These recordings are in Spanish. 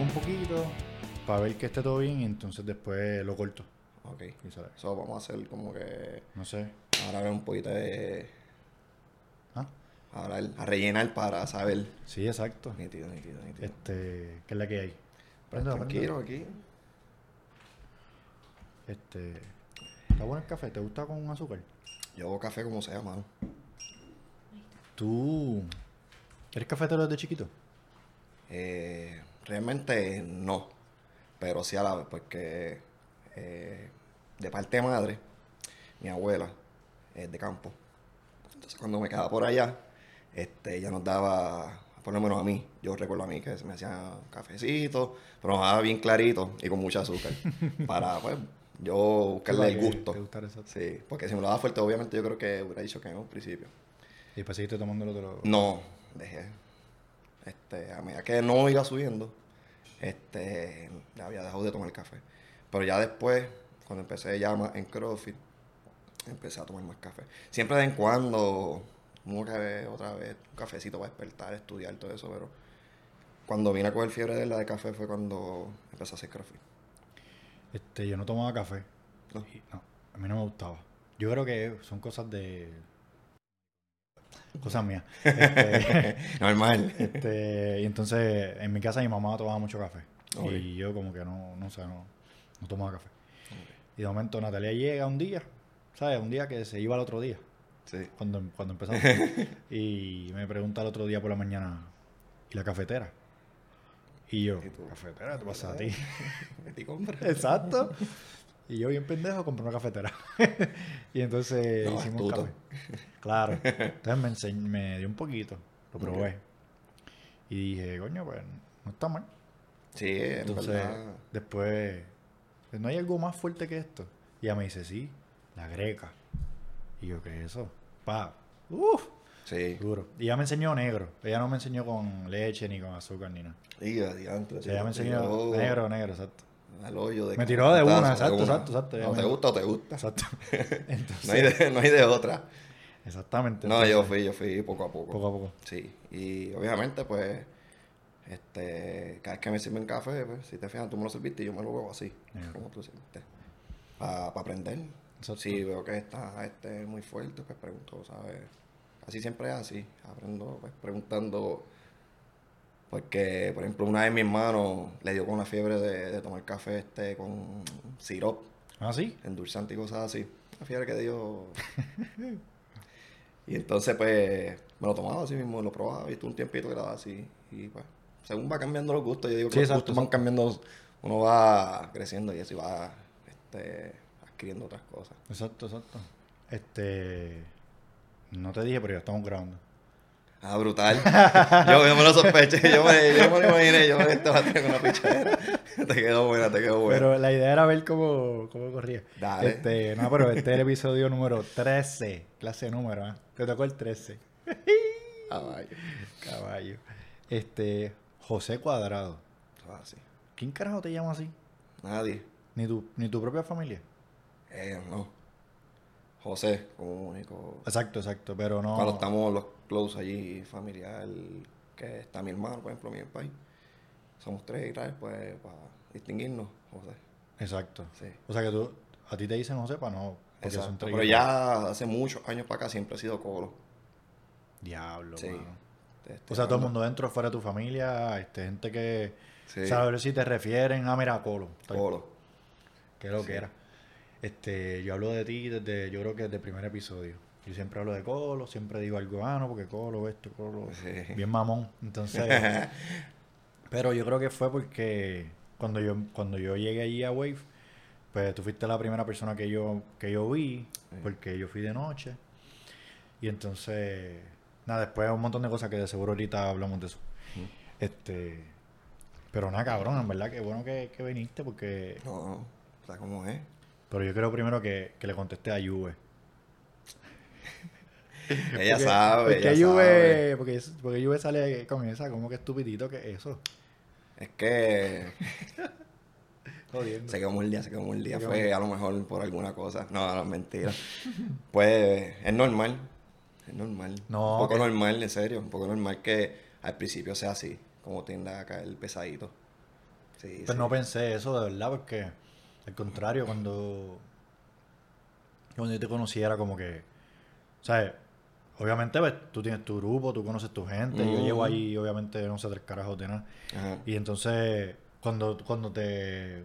un poquito para ver que esté todo bien y entonces después lo corto. Ok. y sale. Eso vamos a hacer como que. No sé. Ahora un poquito de. ¿Ah? Hablar, a rellenar para saber. Sí, exacto. Nítido, nítido, nítido. Este, ¿qué es la que hay? Pues Préndelo, tranquilo aquí. Este, ¿está bueno el café? ¿Te gusta con azúcar? Yo hago café como sea, mano. ¿Tú eres cafetero desde chiquito? Eh, realmente no. Pero sí a la vez, porque eh, de parte de madre, mi abuela es de campo. Entonces cuando me quedaba por allá, este, ella nos daba, por lo menos a mí, yo recuerdo a mí que se me hacía cafecito, pero nos daba bien clarito y con mucho azúcar. para pues yo buscarle el gusto. Sí, porque si me lo daba fuerte, obviamente yo creo que hubiera dicho que no al principio. Y después seguiste tomándolo de los... No, dejé. Este, a medida que no iba subiendo, este, ya había dejado de tomar café. Pero ya después, cuando empecé ya más en CrossFit, empecé a tomar más café. Siempre de vez en cuando, uno que ve otra vez, un cafecito para despertar, estudiar, todo eso, pero cuando vine a coger fiebre de la de café fue cuando empecé a hacer CrossFit. Este, yo no tomaba café. ¿No? No, a mí no me gustaba. Yo creo que son cosas de... Cosas mías. Este, Normal. este, y entonces, en mi casa mi mamá tomaba mucho café. Y yo como que no, no sé, no, no tomaba café. Y de momento Natalia llega un día, ¿sabes? Un día que se iba al otro día, Sí. cuando, cuando empezamos. y me pregunta el otro día por la mañana, ¿y la cafetera? Y yo, ¿Y tú? ¿cafetera? ¿Te pasa a ti? Metí compra. Exacto. Y yo bien pendejo compré una cafetera. y entonces No, hicimos astuto. café. Claro. Entonces me, enseñ- me dio un poquito, lo probé. Y dije, coño, pues no está mal. Sí, en Entonces, después, pues, ¿no hay algo más fuerte que esto? Y ella me dice, sí, la greca. Y yo, ¿qué es eso? Pa, uff, Sí. duro. Y ella me enseñó negro. Ella no me enseñó con leche ni con azúcar ni nada. Diga, diantre. Ella me enseñó negro, negro, exacto. Al hoyo de Me tiró de una, exacto, de una. exacto, exacto, No te gusta o te gusta. Exacto. Entonces, No hay de, no hay de otra. Exactamente. No, yo fui, yo fui poco a poco. Poco a poco. Sí. Y obviamente, pues, este, cada vez que me sirven café, pues, si te fijas, tú me lo serviste y yo me lo bebo así. Como tú sirviste. Para aprender. Exacto. Si veo que está este, muy fuerte, pues pregunto, ¿sabes? Así siempre es así. Aprendo, pues, preguntando. Porque, por ejemplo, una vez mi hermano le dio con la fiebre de, de tomar café este con sirop. ¿Ah, sí? endulzante y cosas así. Una fiebre que dio. y entonces, pues, me lo tomaba así mismo, lo probaba y un tiempito que era así. Y pues, según va cambiando los gustos, yo digo que Sí, los exacto, gustos van cambiando, uno va creciendo y así va este, adquiriendo otras cosas. Exacto, exacto. Este. No te dije, pero ya estamos grabando. Ah, brutal. yo, yo me lo sospeché, yo me, yo me lo imaginé, yo me estaba con una pichadera. te quedó buena, te quedó buena. Pero la idea era ver cómo, cómo corría. Dale. Este, no, pero este es el episodio número 13. Clase de número, ¿ah? Te tocó el 13. Ah, vaya. Caballo. Este. José Cuadrado. Es así. ¿Quién carajo te llama así? Nadie. Ni tu, ni tu propia familia. Eh, no. José, como único. Exacto, exacto. Pero no. Cuando estamos los close allí, familiar, que está mi hermano, por ejemplo, mi país. Somos tres y tal, pues para distinguirnos, José. Exacto. Sí. O sea que tú. A ti te dicen José para no. Porque son Exacto. tres Pero ya hace muchos años para acá siempre he sido colo. Diablo, Sí. Este, O sea, todo el mundo dentro, fuera de tu familia, este, gente que Sí. sabe si te refieren a mira Colo. Tal- Colo. Que es lo Sí. que era. Este, yo hablo de ti desde, yo creo que desde el primer episodio. Yo siempre hablo de Colo, siempre digo algo, ah, no, porque Colo, esto, Colo. Sí. Bien mamón. Entonces, pero yo creo que fue porque cuando yo, cuando yo llegué allí a Wave, pues tú fuiste la primera persona que yo, que yo vi, Sí. porque yo fui de noche. Y entonces, nada, después un montón de cosas que de seguro ahorita hablamos de eso. Este, pero nada, cabrón, en verdad que bueno que, que viniste porque... No, no. O sea, ¿cómo es? Pero yo creo primero que, que le contesté a Juve. Ella Porque- sabe, porque ella Juve, sabe. Porque, porque Juve sale con esa, como que estupidito que es eso. Es que Jodiendo. se quedó muy día, se quedó muy día. Se Fue a lo mejor por alguna cosa. No, no, mentira. pues es normal. Es normal. No, Un poco que- normal, en serio. Un poco normal que al principio sea así. Como tienda a caer pesadito. Sí, Pero sí. no pensé eso de verdad, porque al contrario, cuando, cuando yo te conocí era como que, ¿sabes? Obviamente pues, tú tienes tu grupo, tú conoces tu gente, yo llevo ahí, obviamente, no sé tres carajos de nada. Ajá. Y entonces, cuando, cuando te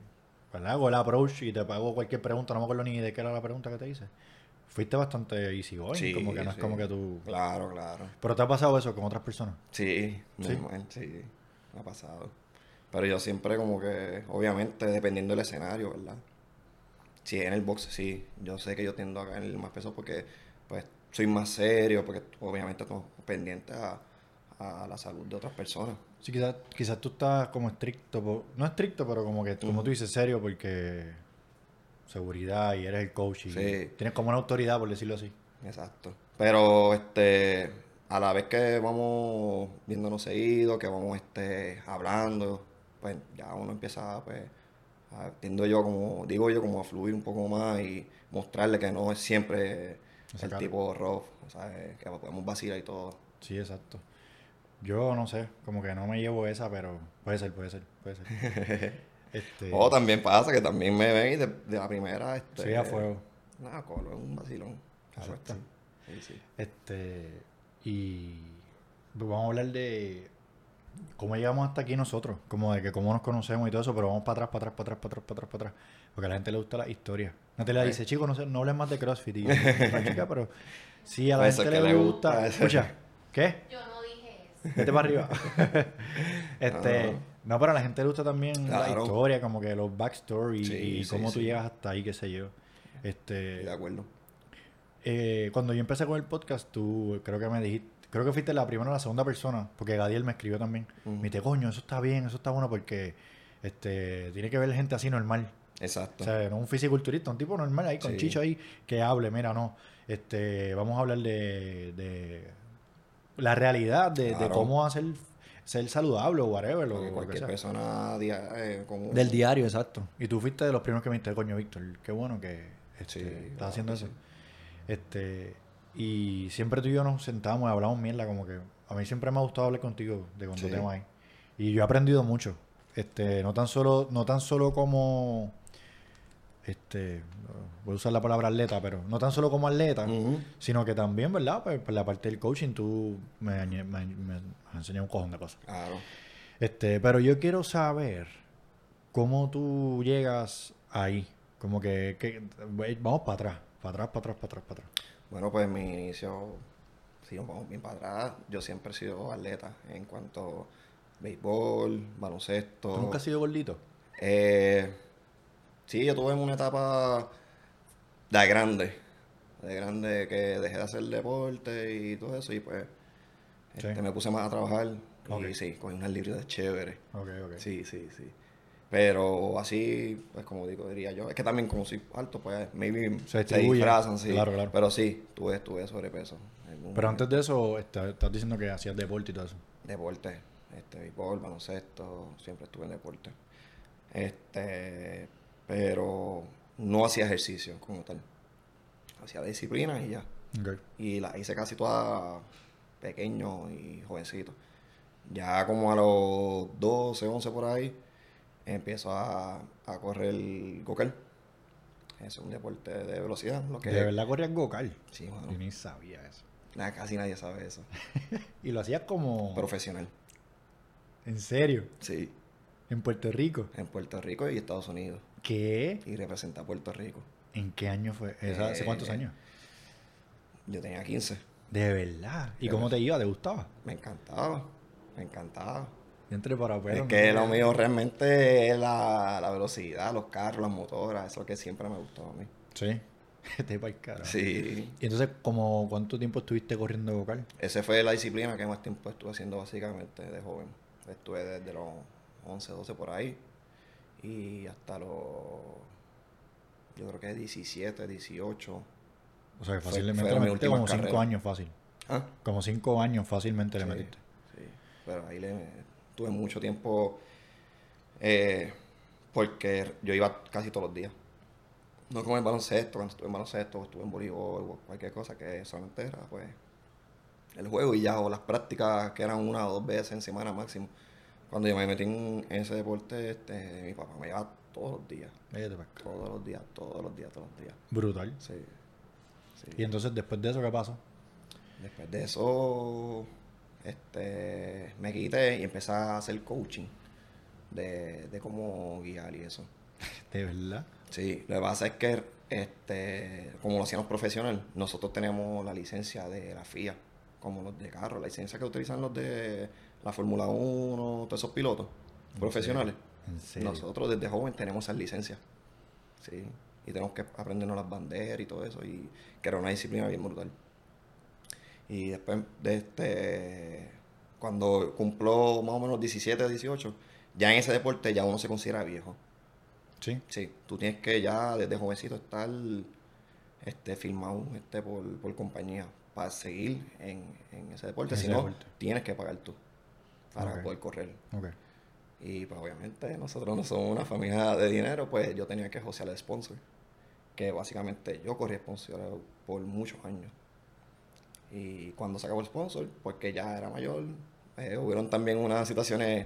¿verdad? hago el approach y te hago cualquier pregunta, no me acuerdo ni de qué era la pregunta que te hice, fuiste bastante easy Sí, como que no es como que tú... Claro, claro. Pero te ha pasado eso con otras personas. Sí, Sí. normal, sí. Me ha pasado. Pero yo siempre como que, obviamente, dependiendo del escenario, ¿verdad? Si en el box, sí. Yo sé que yo tiendo a caer más peso porque, pues, soy más serio, porque obviamente estoy pendiente a, a la salud de otras personas. Sí, quizás, quizás tú estás como estricto, no estricto, pero como que, como tú dices, serio, porque seguridad y eres el coach y Sí. tienes como una autoridad, por decirlo así. Exacto. Pero, este, a la vez que vamos viéndonos seguido, que vamos, este, hablando, pues, ya uno empieza, pues, a, tiendo yo como, digo yo, como a fluir un poco más y mostrarle que no es siempre el cara. tipo rough, eh, que podemos vacilar y todo. Sí, exacto. Yo no sé, como que no me llevo esa, pero puede ser, puede ser, puede ser. este, O también pasa que también me ven y de, de la primera, este... sí, a fuego. Nada, colo, es un vacilón. Exacto. sí. Sí. Este, y vamos a hablar de cómo llegamos hasta aquí nosotros, como de que cómo nos conocemos y todo eso, pero vamos para atrás, para atrás, para atrás, para atrás, para atrás, para atrás, porque a la gente le gusta la historia. Natalia Ok. dice, chicos, no, sé, no hablen más de CrossFit, y yo, "No, chica, pero sí, a la ser gente le le gusta. gusta. Escucha, ¿qué? Yo no dije eso. Vete para arriba. este, Ah. no, pero a la gente le gusta también la historia, como que los backstory Sí, y sí, cómo tú llegas hasta ahí, qué sé yo. Este, de acuerdo. eh, cuando yo empecé con el podcast, tú creo que me dijiste, creo que fuiste la primera o la segunda persona, porque Gadiel me escribió también. Ujú. Me dice, coño, eso está bien, eso está bueno porque este tiene que ver gente así normal. Exacto. O sea, no un fisiculturista, un tipo normal ahí con Sí. chicho ahí que hable, mira, no. Este, vamos a hablar de, de la realidad, de, de cómo hacer ser saludable o whatever, lo que cualquier sea. persona dia- eh, como... Del diario, exacto. Y tú fuiste de los primeros que me dijiste, coño, Víctor, qué bueno que este, Sí, estás claro haciendo eso. sí. Este, y siempre tú y yo nos sentamos y hablamos mierda, como que a mí siempre me ha gustado hablar contigo de cuánto Sí. tema hay. Y yo he aprendido mucho. Este, no tan solo, no tan solo como este, voy a usar la palabra atleta, pero no tan solo como atleta, sino que también, ¿verdad? Pues, por la parte del coaching tú me- me has enseñado un cojón de cosas. Claro. Este, pero yo quiero saber cómo tú llegas ahí. Como que, que- vamos para atrás, para atrás, para atrás, para atrás, para atrás. Bueno, pues mi inicio, si nos vamos bien para atrás, yo siempre he sido atleta en cuanto a béisbol, baloncesto. ¿Tú nunca has sido gordito? Eh, sí, yo tuve una etapa de grande, de grande que dejé de hacer deporte y todo eso y pues este, Sí. me puse más a trabajar Ok. y sí, cogí unas libras chéveres. Ok, ok. Sí, sí, sí. Pero así, pues como digo, diría yo, es que también como soy alto, pues maybe Se se, disfrazan, sí. Claro, claro. Pero sí, tuve, tuve sobrepeso. Pero momento. antes de eso, estás diciendo que hacías deporte y todo eso. Deporte, este, béisbol, baloncesto, siempre estuve en deporte. Este, pero no hacía ejercicio como tal. Hacía disciplina y ya. Y la hice casi toda pequeño y jovencito. Ya como a los 12, 11 por ahí, empiezo a, a correr el go-kart. Es un deporte de velocidad, lo que De verdad corrías gocal. Sí, mano. Yo ni sabía eso. Nada, casi nadie sabe eso. Y lo hacías como... Profesional. ¿En serio? Sí, ¿En Puerto Rico? en Puerto Rico y Estados Unidos. ¿Qué? Y representa a Puerto Rico. ¿En qué año fue? ¿Hace Eh, cuántos años? Yo tenía 15. De verdad. ¿Y de cómo verdad. te iba? ¿Te gustaba? Me encantaba. Me encantaba. Yo entré para Es que lo mío realmente es la, la velocidad, los carros, las motoras, eso es lo que siempre me gustó a mí. Sí. Te para el carajo. Sí, Y entonces, como ¿cuánto tiempo estuviste corriendo vocal? esa fue la disciplina que más tiempo estuve haciendo básicamente de joven. Estuve desde los 11, 12 por ahí y hasta los, yo creo que 17, 18. O sea, que Fue- fácilmente le metiste como cinco carreras. años fácil. ¿Ah? Como cinco años fácilmente le metiste. sí. Pero ahí le tuve mucho tiempo eh, porque yo iba casi todos los días. No como el baloncesto, cuando estuve en baloncesto, estuve en voleibol o cualquier cosa que solamente era pues el juego y ya, o las prácticas que eran una o dos veces en semana máximo. Cuando yo me metí en ese deporte, este, mi papá me llevaba todos los días. Todos los días, todos los días, todos los días. Brutal. Sí. sí. Y entonces, después de eso, ¿qué pasó? Después de eso, este, me quité y empecé a hacer coaching de, de cómo guiar y eso. De verdad. Sí, lo que pasa es que, este, como lo hacíamos profesional, nosotros tenemos la licencia de la FIA, como los de carro, la licencia que utilizan los de la Fórmula 1, todos esos pilotos profesionales. En serio. Nosotros desde joven tenemos esas licencias. Sí. Y tenemos que aprendernos las banderas y todo eso. Y que era una disciplina bien brutal. Y después de este. Cuando cumplo más o menos 17, 18, ya en ese deporte ya uno se considera viejo. Sí. Sí, tú tienes que ya desde jovencito estar este, firmado este, por, por compañía para seguir en, en ese deporte. Si no, tienes que pagar tú para poder correr. Y pues obviamente nosotros no somos una familia de dinero, pues yo tenía que josear el sponsor. Que básicamente yo corrí sponsor por muchos años. Y cuando se acabó el sponsor, porque ya era mayor, eh, hubieron también unas situaciones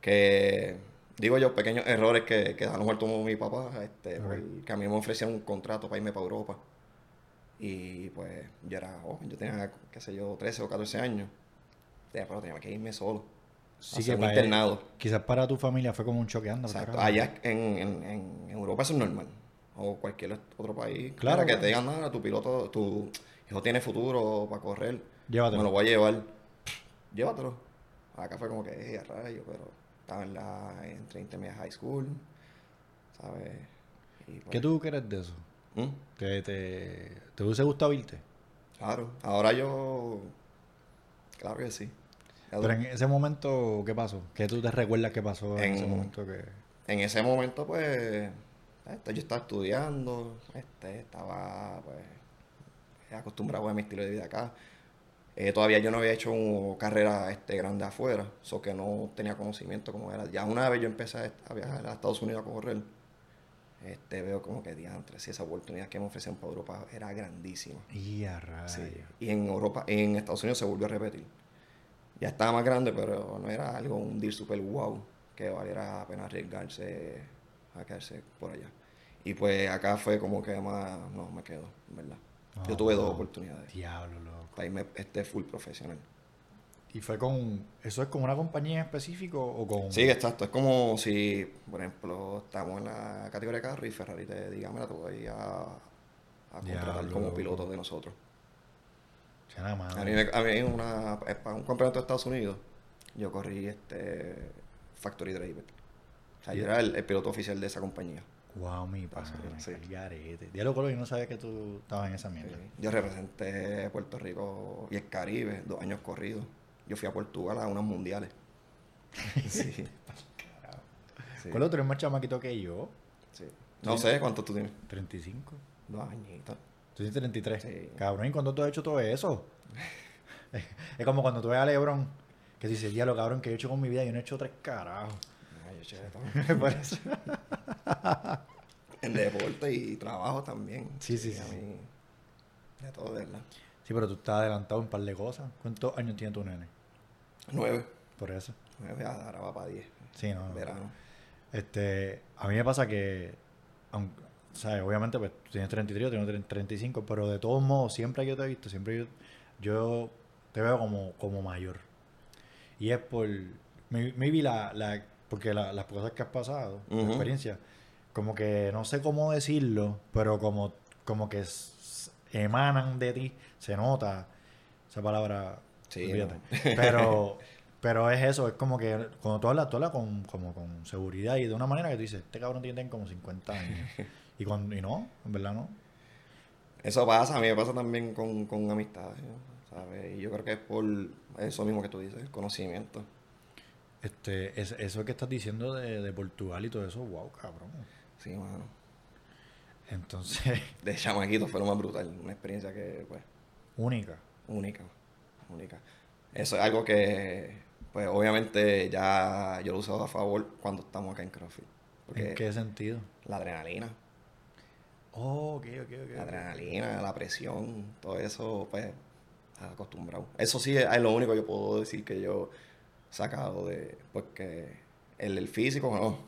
que, digo yo, pequeños errores que, que dejaron muerto mi papá, este, porque a mí me ofrecieron un contrato para irme para Europa. Y pues yo era joven, yo tenía, qué sé yo, 13 o 14 años. Tenía- Pero tenía que irme solo. Sí que un para internado. Quizás para tu familia fue como un choque anda. Allá en, en, en Europa eso es normal. O cualquier otro país. Claro, Claro, que te digan, nada, tu piloto, tu hijo tiene futuro para correr. Llévatelo. Me lo voy a llevar. Llévatelo. Acá fue como que, a rayo, pero estaba en la entre intermedia high school. ¿Sabes? Y, pues, ¿Qué tú crees de eso? ¿Mm? ¿Que te, te hubiese gustado irte? Claro. Ahora yo. Claro que sí. Pero en ese momento, ¿qué pasó? ¿Qué tú te recuerdas que pasó en, En- ese momento que... en ese momento, pues, este, yo estaba estudiando, este, estaba, pues, acostumbrado a mi estilo de vida acá. Eh, todavía yo no había hecho una carrera este, grande afuera, so que no tenía conocimiento como era. Ya una vez yo empecé a, viajar a Estados Unidos a correr, este, veo como que diantre, si esa oportunidad que me ofrecían para Europa era grandísima. Y a rayos. Sí. Y en Europa, en Estados Unidos se volvió a repetir. Ya estaba más grande, pero no era algo, un deal super wow, que valiera la pena arriesgarse a quedarse por allá. Y pues acá fue como que más, no, me quedo, en Yo Ah, tuve dos oportunidades Diablo, loco. para irme este full profesional. ¿Y fue con... ¿Eso es con una compañía en específico o con...? Sí, exacto. Es como si, por ejemplo, estamos en la categoría de carro y Ferrari te diga, mira, te voy a, a contratar Diablo, como loco. piloto de nosotros. Chana madre. A mí, me- a mí una, para un campeonato de Estados Unidos, yo corrí este Factory Driver. O sea, yo era el, el piloto oficial de esa compañía. Wow, mi padre. Sí. garete. Diablo, Colo, yo no sabía que tú estabas en esa mierda. Yo representé Puerto Rico y el Caribe dos años corridos. Yo fui a Portugal a unos mundiales. Sí. Sí, ¿Cuál otro es más chamaquito que yo? sí. No sé cuánto tú tienes. 35. Dos añitos. Tú tienes 33. Sí. Cabrón, ¿y cuándo tú has hecho todo eso? es como cuando tú ves a Lebron, que dice, diablo, cabrón, que yo he hecho con mi vida? Yo no he hecho tres carajos. Por eso. En deporte y trabajo también. Sí, sí, a sí. mí, de todo, verdad. Sí, pero tú estás adelantado en un par de cosas. ¿Cuántos años tiene tu nene? Nueve. Por eso. Nueve, ahora va para diez. Sí, no. Verano. Este, a mí me pasa que, aunque, ¿sabes? Obviamente, pues tú tienes 33, yo tengo 30, 35, pero de todos modos, siempre que yo te he visto, siempre yo, yo te veo como, como mayor. Y es por, may- maybe la, la, porque la- las cosas que has pasado, la Ujú. experiencia, como que no sé cómo decirlo, pero como, como que emanan de ti, se nota esa palabra, Sí, no. pero, pero es eso, es como que cuando tú hablas, tú hablas con, como con seguridad y de una manera que tú dices, este cabrón tiene como 50 años. y, cuando, y no, en verdad no. Eso pasa, a mí me pasa también con, con amistades. ¿sabes? Y yo creo que es por eso mismo que tú dices, conocimiento. Este, es, eso que estás diciendo de, de Portugal y todo eso, wow, cabrón. Sí, mano. Entonces, De chamaquito fue lo más brutal, una experiencia que, pues, única. única, única. Eso es algo que, pues, obviamente ya yo lo uso a favor cuando estamos acá en CrossFit. ¿En qué sentido? la adrenalina, Oh, ok, ok, ok. la adrenalina, la presión, todo eso, pues, acostumbrado. Eso sí es, es lo único que yo puedo decir que yo sacado de. Porque el, el físico, no.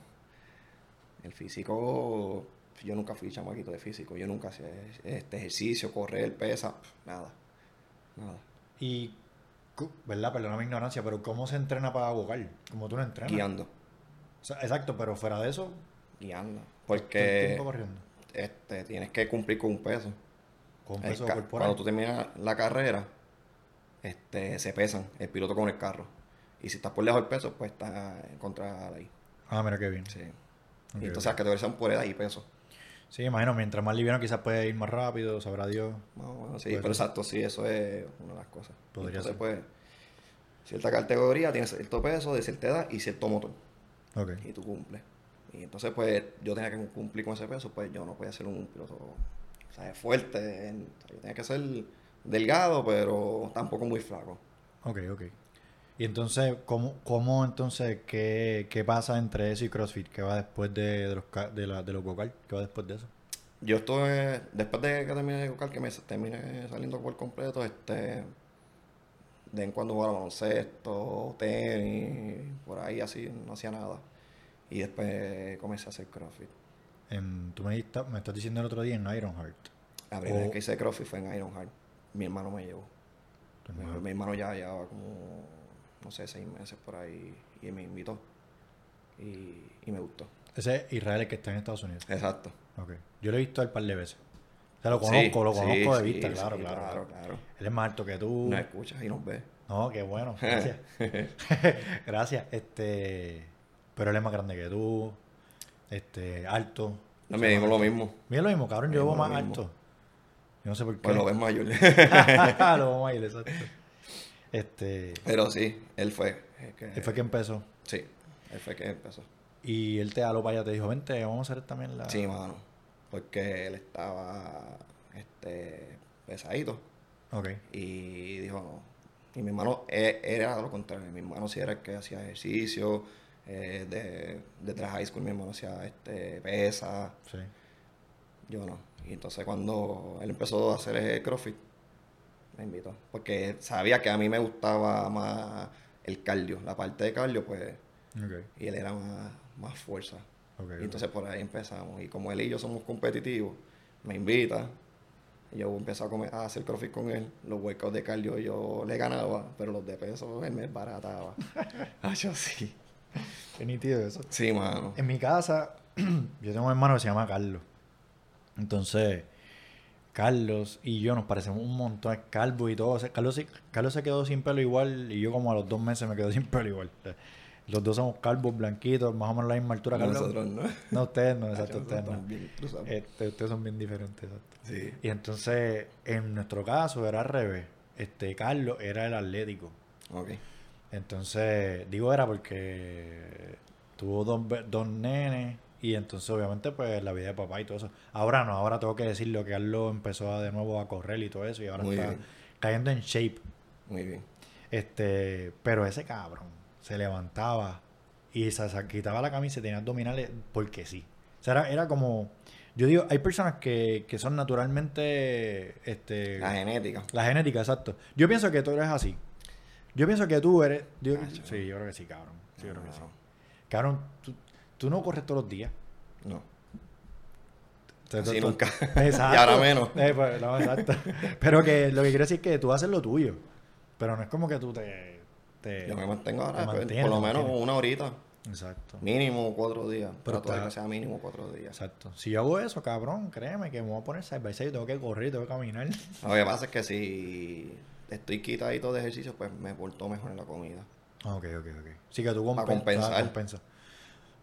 El físico. Yo nunca fui chamaquito de físico. Yo nunca hacía este ejercicio, correr, pesa, nada. Nada. Y, ¿verdad? Perdona mi ignorancia, pero ¿cómo se entrena para vocal? Como tú no entrenas. Guiando. O sea, exacto, pero fuera de eso, Guiando. Porque este, tienes que cumplir con un peso. Con El peso corporal. Cuando tú terminas la carrera, este, se pesan el piloto con el carro. Y si estás por lejos del peso, pues estás en contra de ahí. Ah, mira qué bien. Sí. Ok, y entonces ok. las categorías son por edad y peso. Sí, imagino, mientras más liviano quizás puede ir más rápido, sabrá Dios. Más o menos, sí, pero ser. exacto, sí, eso es una de las cosas. Podría entonces, ser. pues, cierta categoría tiene cierto peso, de cierta edad y cierto motor. Ok. Y tú cumples. Y entonces, pues, yo tenía que cumplir con ese peso, pues yo no podía ser un piloto, o sea, fuerte. en- o sea, yo tenía que ser delgado, pero tampoco muy flaco. Ok, ok. Y entonces, ¿cómo, cómo entonces, qué, qué pasa entre eso y CrossFit? ¿Qué va después de, de los, de, la, de los vocal? ¿Qué va después de eso? Yo estuve, después de que terminé de educar, que me terminé saliendo por completo, este, de en cuando jugaba baloncesto, tenis, por ahí así, no hacía nada. Y después comencé a hacer CrossFit. En- tú me, me estás diciendo el otro día en Ironheart. La primera vez que hice CrossFit fue en Ironheart. Mi hermano me llevó. Tu Mi, hermano. mi hermano ya llevaba como, no sé, seis meses por ahí y me invitó. Y, y me gustó. Ese es Israel el que está en Estados Unidos. Exacto. Ok. Yo lo he visto al par de veces. O sea, lo Sí, conozco, lo sí, conozco de sí, vista, sí, claro, claro, claro. Él es más alto que tú. Nos escuchas y nos ves. No, qué bueno, gracias. gracias. Este, pero él es más grande que tú. Este, alto. No me digo lo mismo. Mira lo mismo, cabrón, yo Mismo, más mismo. alto. Yo no sé por qué. Pues lo ves mayor. lo veo alto, exacto. Este, Pero sí, él fue. que- él fue que empezó. Sí, él fue que empezó. Y él te jaló para allá, te dijo, vente, vamos a hacer también la... Sí, mano. Porque él estaba este, pesadito. Ok. Y dijo, no. Y mi hermano eh, era lo contrario. Mi hermano sí era el que hacía ejercicio. Eh, de, de high school mi hermano hacía este, pesa. Sí. Yo no. Y entonces cuando él empezó a hacer el CrossFit, me invitó. Porque sabía que a mí me gustaba más el cardio. La parte de cardio, pues, Ok. y él era más, más fuerza. Y entonces por ahí empezamos. Y como él y yo somos competitivos, me invita. Yo empecé a, comer- a hacer CrossFit con él. Los workouts de cardio yo le ganaba, pero los de peso él me barataba. ah, yo sí. Qué nítido eso. Sí, mano. En mi casa, yo tengo un hermano que se llama Carlos. Entonces, Carlos y yo nos parecemos un montón, calvo y todo. O sea, Carlos, Carlos se quedó sin pelo igual y yo como a los dos meses me quedo sin pelo igual. Los dos somos calvos, blanquitos, más o menos la misma altura. Carlos. Nosotros no. No, ustedes no, exacto, ustedes no. bien. Este, ustedes son bien diferentes, exacto. Sí. Y entonces, en nuestro caso, era al revés. Este, Carlos era el atlético. Ok. Entonces, digo era porque tuvo dos, dos nenes y entonces obviamente pues la vida de papá y todo eso. Ahora no, ahora tengo que decirlo que Carlos empezó a- de nuevo a correr y todo eso y ahora Muy está bien. cayendo en shape. Muy bien. Este, pero ese cabrón se levantaba y se, se quitaba la camisa y tenía abdominales porque sí. O sea, era, era como, yo digo, hay personas que, que son naturalmente, este, La genética. la genética, exacto. Yo pienso que tú eres así. Yo pienso que tú eres. yo- Ah, sí, yo creo que sí, cabrón. Sí, yo creo que sí. Cabrón, tú, tú no corres todos los días. No. Así tú- nunca. Exacto. Y ahora menos. Eh, pues, no, exacto. Pero que lo que quiero decir es que tú haces lo tuyo. Pero no es como que tú te. te- Yo me mantengo te ahora, pues, mantienes, por lo menos una horita. Exacto. Mínimo cuatro días. Pero está- que sea mínimo cuatro días. Exacto. Si yo hago eso, cabrón, créeme que me voy a poner side by side, tengo que correr, tengo que caminar. Lo que pasa es que si estoy quitadito de ejercicio, pues me porto mejor en la comida. Ok, ok, ok. Sí que tú compen- Pa' compensar. ah.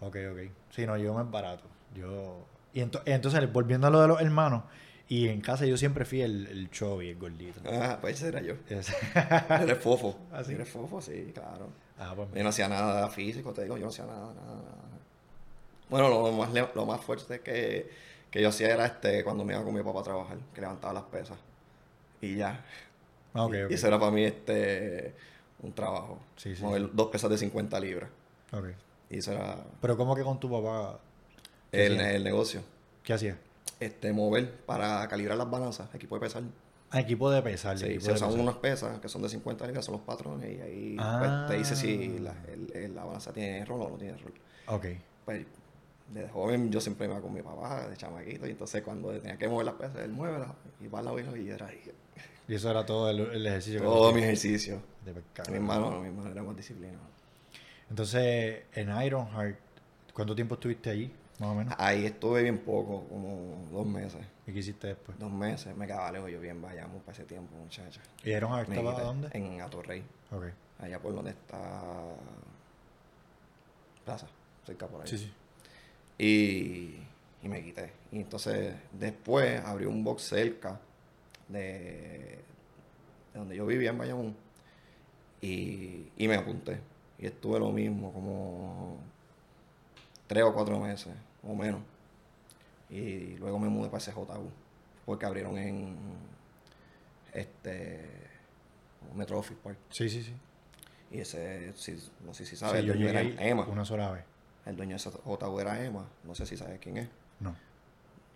Ok, ok. Sí, no, yo me barato. Yo... Y ento- entonces, volviendo a lo de los hermanos, y en casa yo siempre fui el, el chubby, el gordito. Ah, pues ese era yo. Es- Eres fofo. ¿Ah, sí? Eres fofo, sí, claro. ah, pues Yo no hacía nada físico, te digo, yo no hacía nada, nada, nada. Bueno, lo más, lo más fuerte que, que yo hacía era este cuando me iba con mi papá a trabajar, que levantaba las pesas. Y ya. Ah, ok, Y- eso era para mí este un trabajo. Sí, sí, Mover sí. dos pesas de 50 libras. Ok. Y eso era Pero ¿cómo que con tu papá? ¿Qué el, el negocio. ¿Qué hacía? Este, mover para calibrar las balanzas, equipo de pesar. Ah, equipo de pesar. Sí, se usan unas pesas que son de 50 libras, son los patrones, y ahí Ah. pues, te dice si la, el- la balanza tiene rol o no tiene rol. Ok. Pues desde joven yo siempre iba con mi papá, de chamaquito, y entonces cuando tenía que mover las pesas, él mueve y va al lado y era ahí. Y eso era todo el, el ejercicio que Todo mi ejercicio. De. Mi hermano, no, mi hermano era más disciplinado. Entonces, en Ironheart, ¿cuánto tiempo estuviste allí? Más o menos. Ahí estuve bien poco, como dos meses. ¿Y qué hiciste después? Dos meses, me quedaba lejos, yo bien Bayamón para ese tiempo, muchacha. ¿Y Ironheart Me estaba dónde? En Atorrey, Ok. allá por donde está Plaza, cerca por ahí. Sí, sí. Y, y me quité. Y entonces después abrí un box cerca de, de donde yo vivía en Bayamón y, y me apunté. Y estuve lo mismo, como tres o cuatro meses, o menos. Y luego me mudé para CJU, porque abrieron en este Metro Office Park. Sí, sí, sí. Y ese, si- no sé si Sí, sabes, el yo dueño llegué era Emma. una sola vez. El dueño de CJU era Emma, no sé si sabes quién es. No.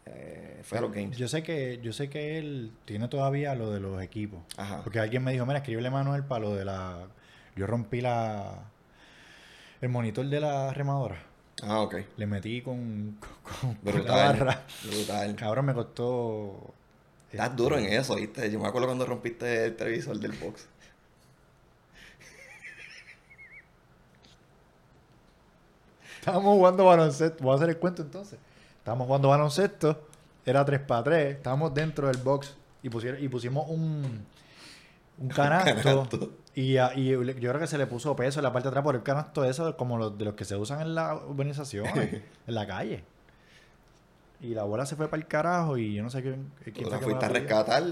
Eh, fue a los games. Yo sé que yo sé que él tiene todavía lo de los equipos. Ajá. Porque alguien me dijo, mira, escríbele Manuel para lo de la... Yo rompí la... El monitor de la remadora. Ah, ok. Le metí con, con, con la Brutal. barra. Brutal. Cabrón, me costó... Estás este, duro en eso, ¿viste? Yo me acuerdo cuando rompiste el televisor del box. Estábamos jugando baloncesto. Voy a hacer el cuento entonces. Estábamos jugando baloncesto. Era 3 para 3. Estábamos dentro del box. Y, pusieron, y pusimos un, un canasto. canasto. Y, y yo creo que se le puso peso en la parte de atrás por el canasto de esos, como los de los que se usan en la urbanización, en la calle. Y la bola se fue para el carajo y yo no sé quién, la fuiste a rescatar,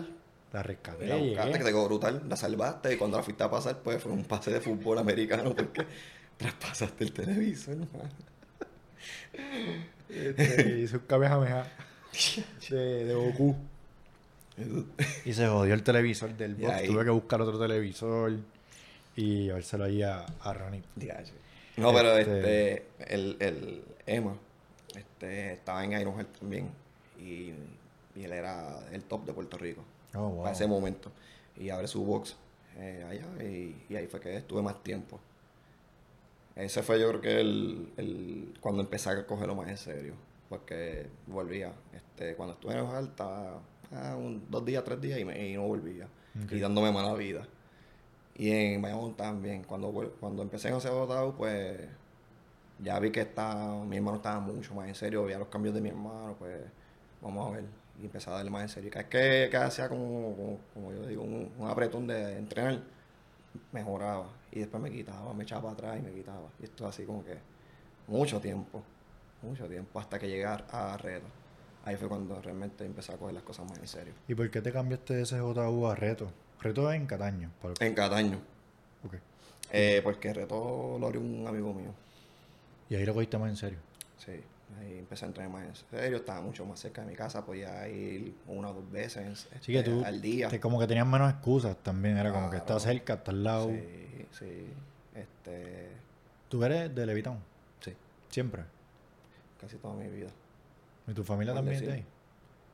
La rescaté. la buscaste, que te quedó brutal, la salvaste y cuando la fuiste a pasar, pues fue un pase de fútbol americano porque traspasaste el televisor. mano. Este, hice un kamehameha de, de Goku. Y se jodió el televisor del box. Tuve que buscar otro televisor y llevárselo ahí a, a Ronnie. No, pero Este- este, el, el Emma este, estaba en Ironheart también y, y él era el top de Puerto Rico Oh, wow. para ese momento. Y abre su box eh, allá y, y ahí fue que estuve más tiempo. Ese fue yo creo que el, el cuando empecé a cogerlo más en serio, porque volvía. Este, cuando estuve en Ironheart estaba ah, un- dos días, tres días y, me, y no volvía. Ok. Y dándome mala vida. Y en Bayamón también. Cuando, cuando empecé en Ocebotado, pues ya vi que está, mi hermano estaba mucho más en serio. Veía los cambios de mi hermano, pues vamos a ver. Y empecé a darle más en serio. Cada vez que, que hacía como, como, yo digo, un, un apretón de entrenar, mejoraba. Y después me quitaba, me echaba para atrás y me quitaba. Y esto así como que mucho tiempo, mucho tiempo, hasta que llegar a reto. Ahí fue cuando realmente empecé a coger las cosas más en serio. ¿Y por qué te cambiaste de SJU a Reto? Reto en Cataño. para En Cataño. Ok. Eh, porque reto lo un amigo mío. Y ahí lo cogiste más en serio. Sí, ahí empecé a entrenar más en serio, estaba mucho más cerca de mi casa, podía ir una o dos veces Así que este, tú, al día. te- como que tenías menos excusas también. Era como que estás cerca, estás al lado. Sí, sí, este, Tú eres de Levitown, sí, siempre. casi toda mi vida. ¿Y tu familia también es de decir. ahí?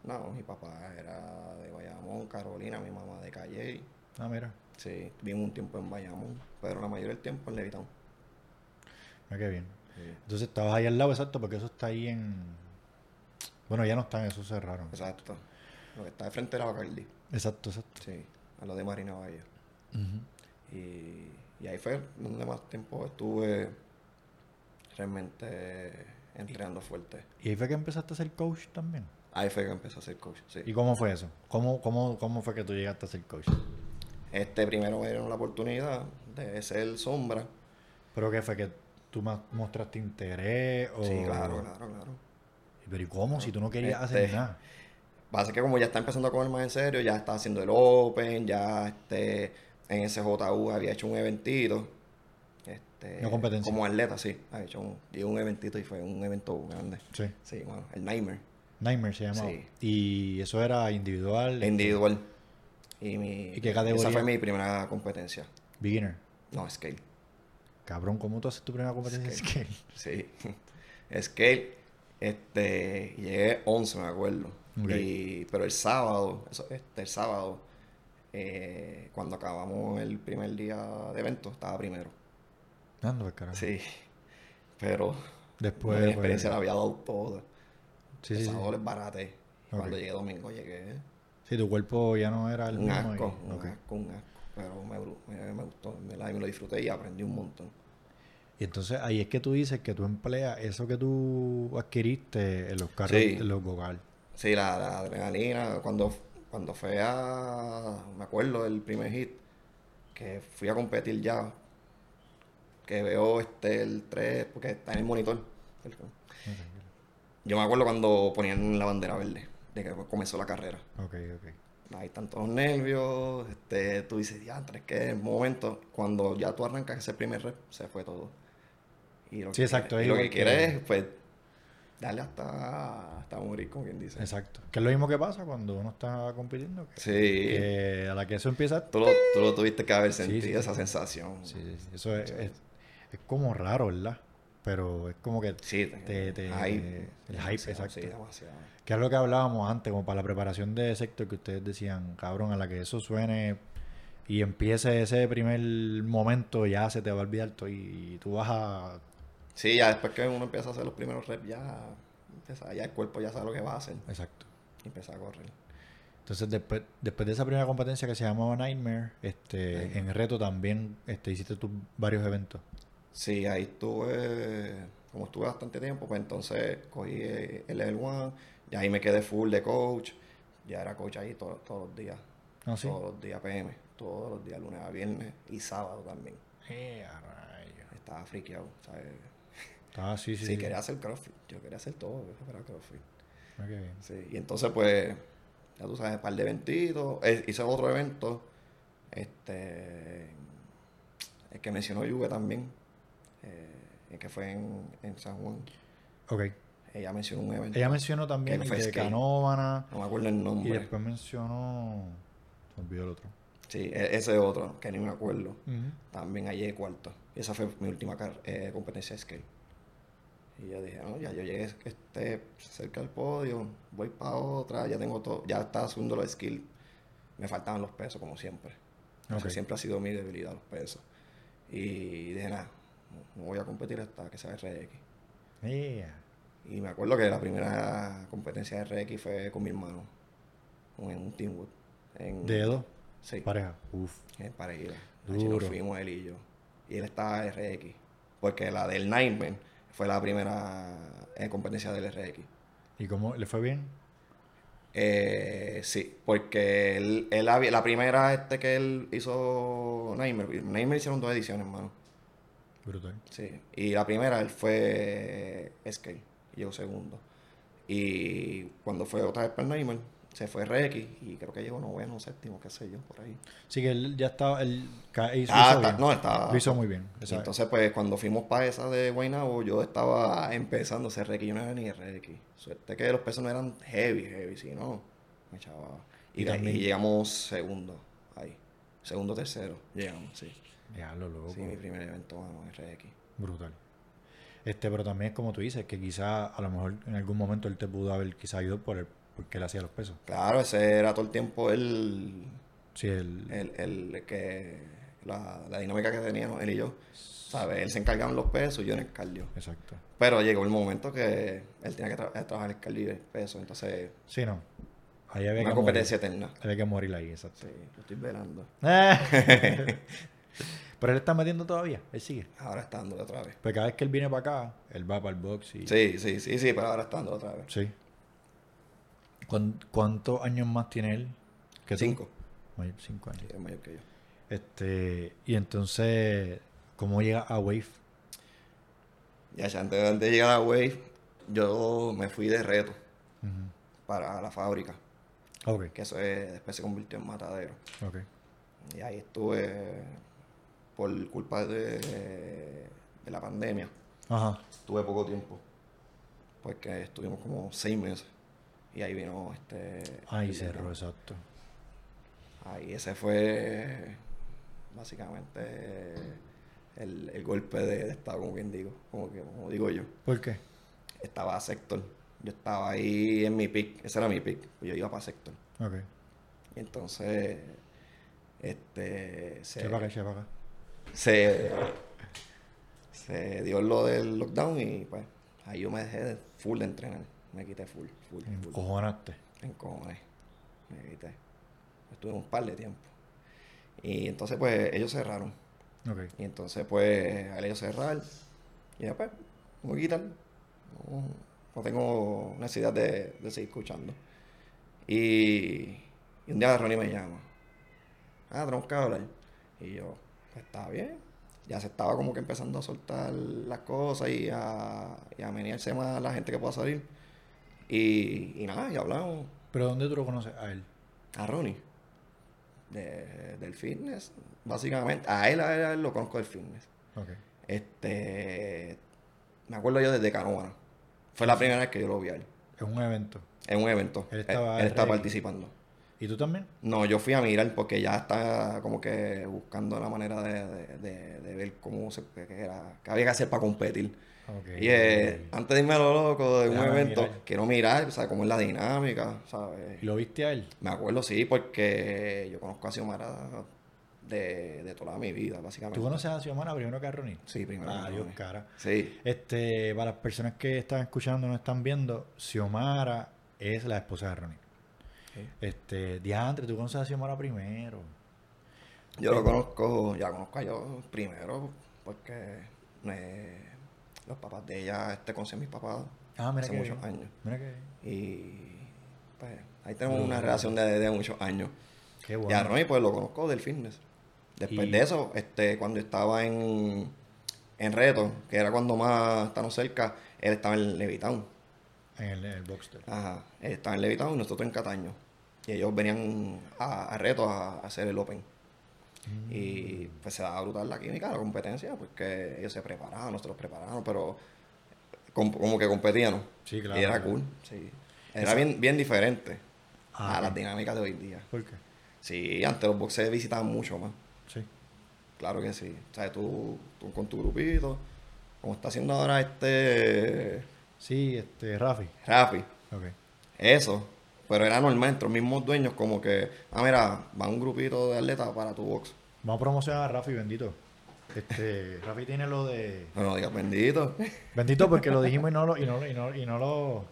No, mi papá era de Bayamón, Carolina, mi mamá de Calle. Ah, mira. Sí, vivimos un tiempo en Bayamón, pero la mayoría del tiempo en Levitown. Mira qué bien. Sí, Entonces estabas ahí al lado, exacto, porque eso está ahí en... Bueno, ya no están, eso cerraron. exacto. Lo que está de frente era Bacardi. Exacto, exacto. Sí, a lo de Marina. Ujú. Y, y ahí fue donde más tiempo estuve realmente entrenando fuerte. ¿Y ahí fue que empezaste a ser coach también? Ahí fue que empecé a ser coach, sí. ¿Y cómo fue eso? ¿Cómo, cómo, cómo fue que tú llegaste a ser coach? Este primero me dieron la oportunidad de ser sombra. ¿Pero qué fue? ¿Que tú más mostraste interés? O... Sí, claro, claro, claro. ¿Pero y cómo? Si tú no querías Este, hacer nada. Pasa que como ya está empezando a coger más en serio, ya está haciendo el Open, ya este, en SJU había hecho un eventito. Este, Una competencia. Como atleta, sí. Había hecho un, un eventito y fue un evento grande. Sí. Sí, bueno, el Nightmare. Nightmare se llamaba. Sí. Y eso era individual. Individual. Y, mi, ¿Y qué categoría? Esa fue mi primera competencia. Beginner. No, scale. Cabrón, ¿cómo tú haces tu primera competencia Scale. scale? Sí. Scale. Este, llegué 11, me acuerdo. Ok. Y, pero el sábado, eso, este, el sábado, eh, cuando acabamos el primer día de evento, estaba primero. Ando, carajo. Sí. Pero Después, mi pues, experiencia la había dado todo. Sí, el sí, sí. sábado les baraté. Cuando llegué domingo llegué Sí, tu cuerpo ya no era el un mismo. asco, un asco, un asco. Pero me, me, me gustó, y me lo disfruté y aprendí un montón. Y entonces ahí es que tú dices que tú empleas eso que tú adquiriste en los carros, Sí. en los Gogal. Sí, la, la adrenalina, cuando, cuando fue a, me acuerdo del primer hit, que fui a competir ya, que veo este el 3, porque está en el monitor. el- Yo me acuerdo cuando ponían la bandera verde, de que comenzó la carrera. Ok, ok. Hay tantos nervios, este, tú dices, ya, es que en momento, cuando ya tú arrancas ese primer rep, se fue todo. Y lo Sí, que exacto, quieres- y lo que quieres es, pues, darle hasta, hasta morir, como quien dice. Exacto. Que es lo mismo que pasa cuando uno está compitiendo. Que, Sí. que a la que eso empieza. Tú lo, tú lo tuviste que haber sentido, sí, esa sensación. Sí, sí, sí. Eso es, es, es como raro, ¿verdad? Pero es como que. Sí, te- te- hype, el hype, exacto. Sí, demasiado. Que es lo que hablábamos antes, como para la preparación de sector, que ustedes decían, cabrón, a la que eso suene y empiece ese primer momento, ya se te va a olvidar todo y, tú vas a. Sí, ya después que uno empieza a hacer los primeros reps, ya, empieza- ya el cuerpo ya sabe lo que va a hacer. Exacto. Y empieza a correr. Entonces, después, después de esa primera competencia que se llamaba Nightmare, este, Nightmare. en reto también este, hiciste tus varios eventos. Sí, ahí estuve, como estuve bastante tiempo, pues entonces cogí eh, el level 1, y ahí me quedé full de coach, ya era coach ahí to- todos los días, ¿Ah, sí? todos los días PM, todos los días, lunes a viernes y sábado también. Rayos. Estaba friqueado, ¿sabes? Ah, sí, sí. Sí, sí. quería hacer CrossFit, yo quería hacer todo, yo quería CrossFit. Ah, qué bien. Sí, y entonces pues, ya tú sabes, un par de eventitos, eh, hice otro evento, este, el que mencionó Juve también, eh, que fue en, en San Juan. Ok. Ella mencionó un evento. Ella mencionó también Que fue de skate. Canóvana No me acuerdo el y nombre. después mencionó. Se olvidó el otro. Sí, e- ese otro, que ni me acuerdo. También allí de cuarto. Y esa fue mi última eh, competencia de skate. Y yo dije, no, ya yo llegué este, cerca del podio, voy para otra, ya tengo todo, ya estaba haciendo los skills. Me faltaban los pesos, como siempre. Esa Ok. siempre ha sido mi debilidad, los pesos. Y dije, nada, no, voy a competir hasta que sea RX. Yeah. Y me acuerdo que la primera competencia de RX fue con mi hermano, en un Teamwood. En, ¿De dos? Sí, Pareja. Uf. en Pareja. Allí nos Duro. fuimos él y yo. Y él estaba en RX. Porque la del Nightman fue la primera eh, competencia del RX. ¿Y cómo le fue bien? Eh, sí, porque él, él la primera este que él hizo Nightmare, Nightmare hicieron dos ediciones, hermano. Brutal. Sí. Y la primera él fue Skate, y llegó segundo. Y cuando fue otra vez para se fue RX y creo que llegó noveno, séptimo, qué sé yo, por ahí. Sí, que él ya estaba. Él hizo, Ah, hizo está- bien. no, estaba. Lo hizo muy bien. Entonces, pues, cuando fuimos para esa de Guaynabo, yo estaba empezando a hacer RX. Yo no era ni RX. Suerte que los pesos no eran heavy, heavy, si no, me echaba. Y, Y también- y llegamos segundo ahí. Segundo, tercero. Llegamos, sí. Ya lo loco. Sí, mi primer evento, mano, RX. Brutal. Este, pero también es como tú dices, que quizá a lo mejor en algún momento él te pudo haber quizá ayudado por el, porque él hacía los pesos. Claro, ese era todo el tiempo el, Sí, él. el, el que. La, la dinámica que teníamos, él y yo. ¿Sabes? Él se encargaba en los pesos yo en el cardio. Exacto. Pero llegó el momento que él tenía que tra- trabajar el cardio y el peso. Entonces, Sí, no. Ahí había una que competencia morir. eterna. Había que morir ahí, exacto. Sí, lo estoy velando. pero él está metiendo todavía, él sigue. Ahora está dándole otra vez. Pues cada vez que él viene para acá, él va para el box y. Sí, sí, sí, sí, pero ahora está dándole otra vez. Sí. ¿Cuán- ¿Cuántos años más tiene él? que tú? Cinco. Mayor- cinco años. Sí, es mayor que yo. Este, y entonces, ¿cómo llega a Wave? Ya, ya antes, de llegar a Wave, yo me fui de reto para la fábrica. Que eso es- después se convirtió en matadero. Y ahí estuve por culpa de, de la pandemia. Ajá. Tuve poco tiempo. Porque estuvimos como seis meses. Y ahí vino este. Ahí cerró, exacto. Ahí ese fue básicamente el, el golpe de, de estado, como bien digo, como, que, como digo yo. ¿Por qué? Estaba sector. Yo estaba ahí en mi pick, ese era mi pick. Yo iba para sector. Ok. Y entonces Este, se, acá, acá. se, se dio lo del lockdown y pues ahí yo me dejé de full de entrenar. Me quité full, full, full. Encojonaste. En cojones. Me quité. Estuve un par de tiempo. Y entonces pues ellos cerraron. Ok. Y entonces pues al ellos cerrar, y después me voy a quitar. No, no tengo necesidad de, de seguir escuchando. Y, y un día Ronnie me llama. Ah, tenemos que hablar. Y yo, pues está bien. Ya se estaba como que empezando a soltar las cosas y a, y a menearse más la gente que pueda salir. Y, y nada, y hablamos. ¿Pero dónde tú lo conoces a él? A Ronnie. De- del fitness. Básicamente. A él, a él, a él lo conozco del fitness. Ok. Este. Me acuerdo yo desde Canoana. Fue la primera vez que yo lo vi a él. Es un evento. En un evento. Él estaba él, estaba ready. participando. ¿Y tú también? No, yo fui a mirar porque ya está como que buscando la manera de, de- de- de ver cómo se que era, que había que hacer para competir. Y eh, antes de irme a lo loco de un evento, mirar. quiero mirar, o sea, cómo es la dinámica, ¿sabes? ¿Y lo viste a él? Me acuerdo, sí, porque yo conozco a Xiomara de, de toda mi vida, básicamente. ¿Tú conoces a Xiomara primero que a Ronnie? Sí, primero. Ah, que Dios cara. Sí, Este, para las personas que están escuchando no están viendo, Xiomara es la esposa de Ronnie. Sí. Este, Diantre, tú conoces a Xiomara primero. yo lo conozco, ya conozco a yo primero, porque los papás de ella este, conocen a mis papás Ah, mira hace que muchos años. Mira que Y pues ahí tenemos Pero- una relación de, de muchos años. qué Y a bueno. Ronnie pues lo conozco del fitness. Después Y- de eso, este, cuando estaba en, en Reto, que era cuando más estábamos cerca, él estaba en Levitown. En el, en el Boxster. Ajá, él estaba en Levitown y nosotros en Cataño. Y ellos venían a, a Reto a, a hacer el Open. Mm. Y pues se daba brutal la química, la competencia, porque ellos se preparaban, nosotros preparaban, pero com- como que competían. Sí, claro, Y era cool, sí. Era bien, bien diferente Ah, a las dinámicas de hoy día. ¿Por qué? Sí, antes los boxes visitaban mucho más. Claro que sí. O sea, tú, tú con tu grupito, como está haciendo ahora este Sí, este, Rafi. Rafi, Ok. eso. Pero era normal entre los mismos dueños, como que, ah, mira, va un grupito de atletas para tu box. Vamos a promocionar a Rafi, bendito. Este, Rafi tiene lo de. No, no digas bendito. Bendito porque lo dijimos y no lo, y no, lo- y no, y no lo.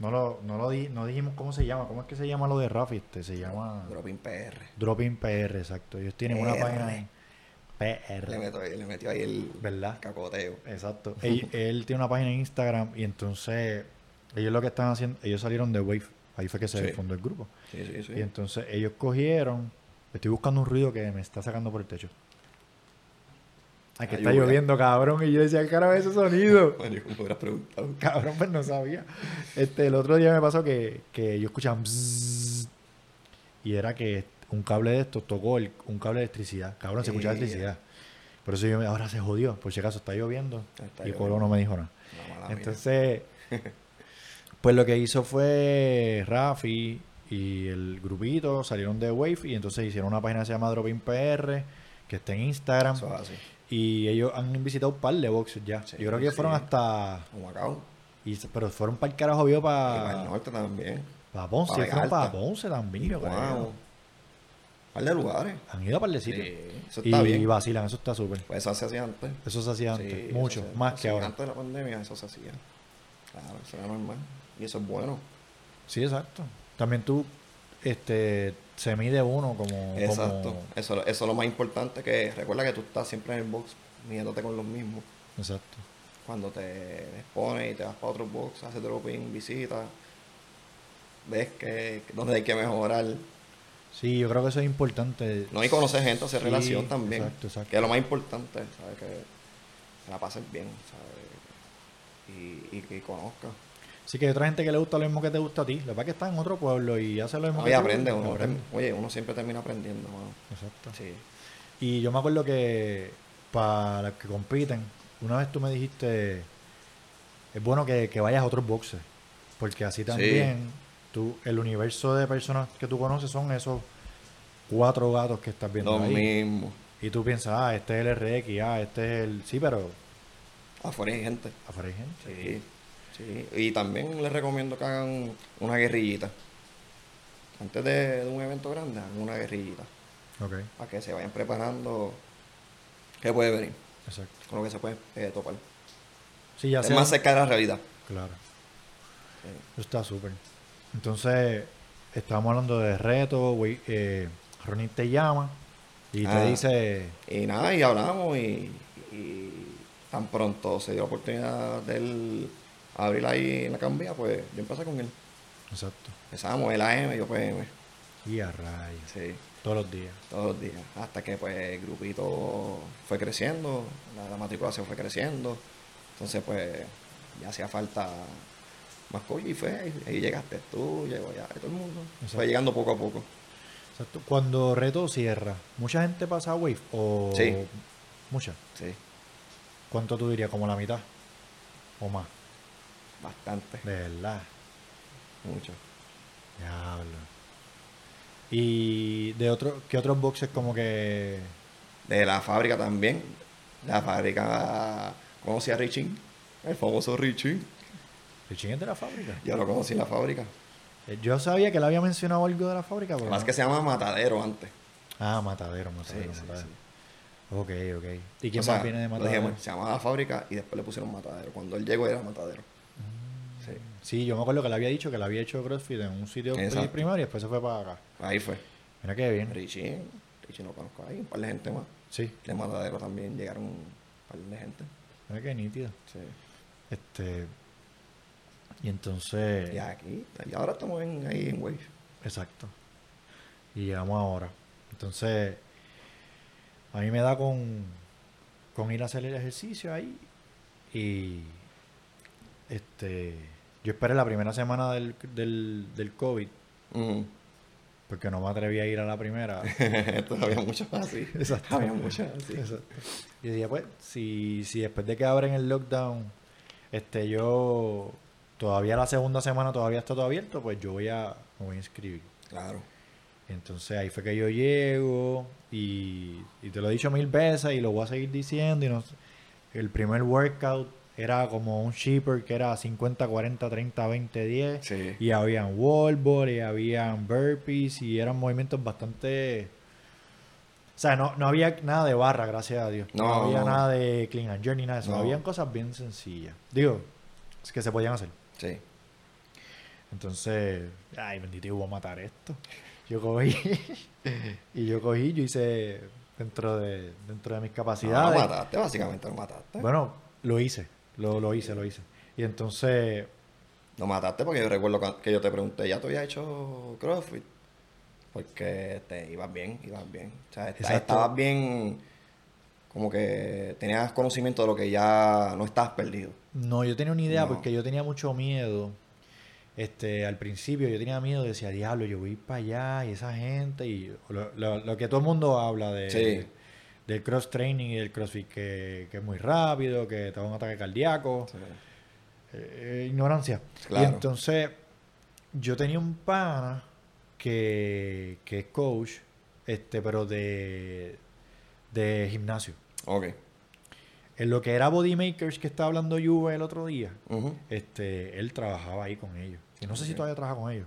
No lo, no lo di- no dijimos cómo se llama. ¿Cómo es que se llama lo de Rafi? Este, se llama Dropping PR. Dropping PR, exacto. Ellos tienen una página Le, meto ahí- le metió ahí el ¿Verdad? cacoteo. Exacto. Él, él tiene una página en Instagram y entonces ellos lo que están haciendo, ellos salieron de Wave. Ahí fue que se Sí. fundó el grupo. Sí, sí, sí. Y entonces ellos cogieron. Estoy buscando un ruido que me está sacando por el techo. Ay, que está lloviendo, cabrón. Y yo decía, cara, ese sonido. Bueno, yo me preguntado. Cabrón, pues no sabía. Este, el otro día me pasó que, que yo escuchaba bzzz, y era que un cable de estos tocó el- un cable de electricidad. Cabrón, se escuchaba Yeah. electricidad. Por eso yo me- ahora se jodió. Por si acaso está lloviendo. Está y lloviendo. Colo no me dijo nada. No. Entonces, pues lo que hizo fue Rafi y el grupito salieron de Wave y entonces hicieron una página que se llama Dropin PR, que está en Instagram. Eso es así. Y ellos han visitado un par de boxes ya. Sí, Yo creo que sí. fueron hasta. Humacao. y pero fueron para el carajo, vio Y para el para. norte también. Para Ponce, para fueron para Ponce también, yo. Wow. Par de lugares. Han ido a par de sitios. Sí, eso y está bien. vacilan, eso está súper. Pues eso se hacía antes. Eso se hacía antes, mucho, se- más que ahora. Antes de la pandemia eso se hacía. Claro, eso era normal. Y eso es bueno. Sí, exacto. También tú, este, se mide uno como. Exacto. como- Eso, eso es lo más importante que recuerda que tú estás siempre en el box midiéndote con los mismos. Exacto. Cuando te expones y te vas para otro box, haces dropping, visitas, ves que, que donde hay que mejorar. Sí, yo creo que eso es importante. No hay conocer gente, hacer Sí, relación también. exacto, exacto. Que es lo más importante, ¿sabes? Que se la pases bien, ¿sabes? Y, y que conozcas. Sí, que hay otra gente que le gusta lo mismo que te gusta a ti. Pasa es que está en otro pueblo y hace lo mismo No, y tú, aprende, y uno, aprende. oye, uno siempre termina aprendiendo, mano. Exacto. Sí. Y yo me acuerdo que para los que compiten, una vez tú me dijiste, es bueno que, que vayas a otros boxes, porque así también tú, el universo de personas que tú conoces son esos cuatro gatos que estás viendo Lo ahí. mismo. Y tú piensas, ah, este es el RX, ah, este es el... Sí, pero Afuera hay gente. afuera hay gente. Sí, sí. Y también les recomiendo que hagan una guerrillita. Antes de, de un evento grande, hagan una guerrillita. Ok, para que se vayan preparando qué puede venir, exacto. con lo que se puede eh, topar. Sí, ya es sea- más cerca de la realidad. Claro. Sí. Está súper. Entonces, estábamos hablando de retos, güey. Eh, Ronnie te llama y Ah. te dice, Y nada, y hablamos y, y tan pronto se dio la oportunidad de él abrir ahí en la cambia, pues yo empecé con él. exacto, Empezamos, él AM, yo PM. y a rayos, Sí, todos los días. todos los días. Hasta que pues el grupito fue creciendo, la, la matriculación fue creciendo. Entonces pues ya hacía falta más coach y fue, ahí llegaste tú, llegó ya todo el mundo. Exacto. Fue llegando poco a poco. Exacto. Cuando reto cierra, ¿mucha gente pasa a Wave? ¿O Sí. mucha? Sí, ¿Cuánto tú dirías? ¿Como la mitad? ¿O más? bastante, De verdad. mucho. Diablo. ¿Y de otro, qué otros boxes como que... De la fábrica también. La fábrica conocí a Richie, el famoso Richie. Richie es de la fábrica? Yo lo conocí en la fábrica. Eh, Yo sabía que él había mencionado algo de la fábrica, pero... Más no. que se llama Matadero antes. Ah, Matadero, Matadero, sí, Matadero. sí. Ok, ok. ¿Y quién O sea, más viene de Matadero? se llamaba la fábrica y después le pusieron Matadero. Cuando él llegó era Matadero. Sí. Sí, yo me acuerdo que le había dicho que le había hecho CrossFit en un sitio Exacto. primario y después se fue para acá. Ahí fue. Mira qué bien. Richie, Richie lo conozco ahí, un par de gente más. Sí, De Matadero también llegaron un par de gente. mira qué nítido. Sí. Este. Y entonces. Y aquí, y ahora estamos en, ahí en Wave. Exacto. Y llegamos ahora. Entonces, a mí me da con, con ir a hacer el ejercicio ahí. Y este yo esperé la primera semana del, del, del COVID, porque no me atreví a ir a la primera. Todavía muchos así. Exacto. Había muchos así. Exacto. Y decía, pues, si, si después de que abren el lockdown, este yo todavía la segunda semana todavía está todo abierto, pues yo voy a, me voy a inscribir. Claro. Entonces ahí fue que yo llego y, y te lo he dicho mil veces y lo voy a seguir diciendo. Y no el primer workout era como un shipper que era 50, 40, 30, 20, 10. Sí. Y habían wall ball y habían burpees y eran movimientos bastante... O sea, no, no había nada de barra, gracias a Dios. No, No, había nada de clean and jerk ni nada de eso. No. Habían cosas bien sencillas. Digo, es que se podían hacer. Sí. Entonces, ay, bendito, yo voy a matar esto. Yo cogí y yo cogí, yo hice dentro de dentro de mis No, lo capacidades. mataste, básicamente lo mataste. bueno, lo hice, lo, lo hice, lo hice. Y entonces, Lo mataste porque yo recuerdo cu- que yo te pregunté, ¿ya te había hecho CrossFit? Porque te ibas bien, ibas bien. O sea, estabas bien, como que tenías conocimiento de lo que ya no estabas perdido. no, yo tenía una idea No. porque yo tenía mucho miedo. Este, al principio yo tenía miedo, decía, diablo, yo voy para allá y esa gente y lo, lo- lo que todo el mundo habla de, Sí. del cross training y del crossfit que, que es muy rápido, que te da un ataque cardíaco. eh, ignorancia. Claro. Y entonces, yo tenía un pana que, que es coach, este, pero de, de gimnasio. Ok. En lo que era Bodymakers que estaba hablando Juve el otro día, este, él trabajaba ahí con ellos. Y no sé si todavía trabaja con ellos.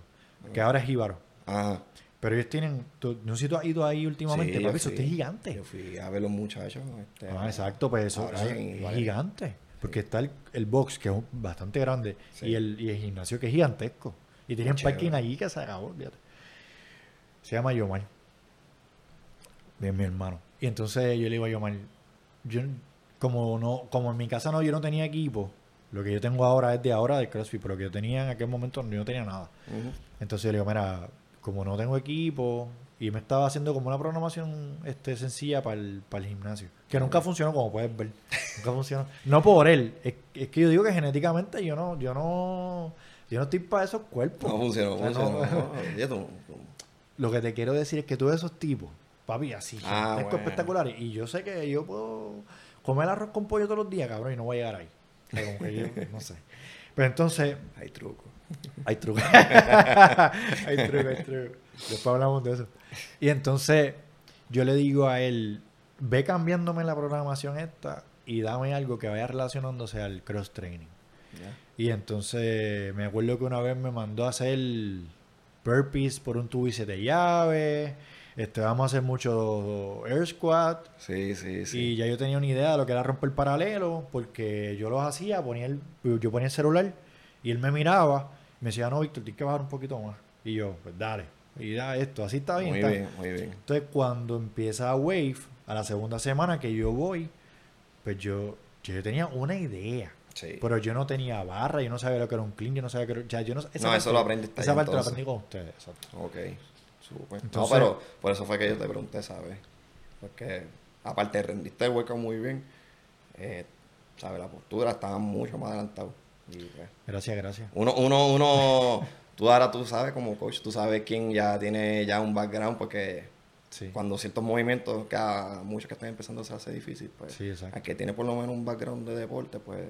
Que ahora es Jíbaro. Ajá. Pero ellos tienen. tú- no sé si tú has ido ahí últimamente, Sí, papi, eso es gigante. Yo fui a ver los muchachos. este, Ah, exacto, pues eso es gigante. Porque está el, el box, que es bastante grande, y, el, y el gimnasio, que es gigantesco. Y tienen parking allí que se acabó, fíjate. Se llama Yomar. Bien, mi hermano. Y entonces yo le digo a Yomar, yo, como, no, como en mi casa no, yo no tenía equipo, lo que yo tengo ahora es de ahora de CrossFit, pero que yo tenía en aquel momento yo no tenía nada. Entonces yo le digo, mira, como no tengo equipo, y me estaba haciendo como una programación este, sencilla para el, para el gimnasio, que nunca funcionó, como puedes ver. Nunca funcionó. No por él, es, es que yo digo que genéticamente yo no, yo no, yo no estoy para esos cuerpos. No funcionó, O sea, funcionó. no- no, Lo que te quiero decir es que de esos tipos, papi, así, Ah, bueno. espectaculares, y yo sé que yo puedo comer arroz con pollo todos los días, cabrón, y no voy a llegar ahí. Como que yo, no sé. Pero entonces, Hay truco. hay truco. hay truco, hay truco. Después hablamos de eso. Y entonces yo le digo a él, ve cambiándome la programación esta y dame algo que vaya relacionándose al cross training. Y entonces me acuerdo que una vez me mandó a hacer burpees por un tubo y siete llaves, Este, vamos a hacer mucho Air Squat. Sí, sí, sí. Y ya yo tenía una idea de lo que era romper paralelo, porque yo los hacía, ponía el, yo ponía el celular y él me miraba y me decía, no, Víctor, tienes que bajar un poquito más. Y yo, pues dale. Y da esto, así está bien. muy está bien, muy bien. Entonces, cuando empieza Wave, a la segunda semana que yo voy, pues yo, yo tenía una idea. Sí. Pero yo no tenía barra, yo no sabía lo que era un clean, yo no sabía que era... Ya, yo no, esa No, eso lo aprendiste Esa parte entonces. aprendí con ustedes, exacto. Ok, Entonces- no, pero por eso fue que yo te pregunté, ¿sabes? Porque aparte rendiste el workout muy bien, eh, ¿sabes? La postura estaba mucho más adelantado. Y, pues, Gracias, gracias. uno, uno, uno, tú ahora tú sabes como coach, tú sabes quién ya tiene ya un background porque Sí. cuando ciertos movimientos que a muchos que están empezando se hace difícil, pues Sí, al que tiene por lo menos un background de deporte, pues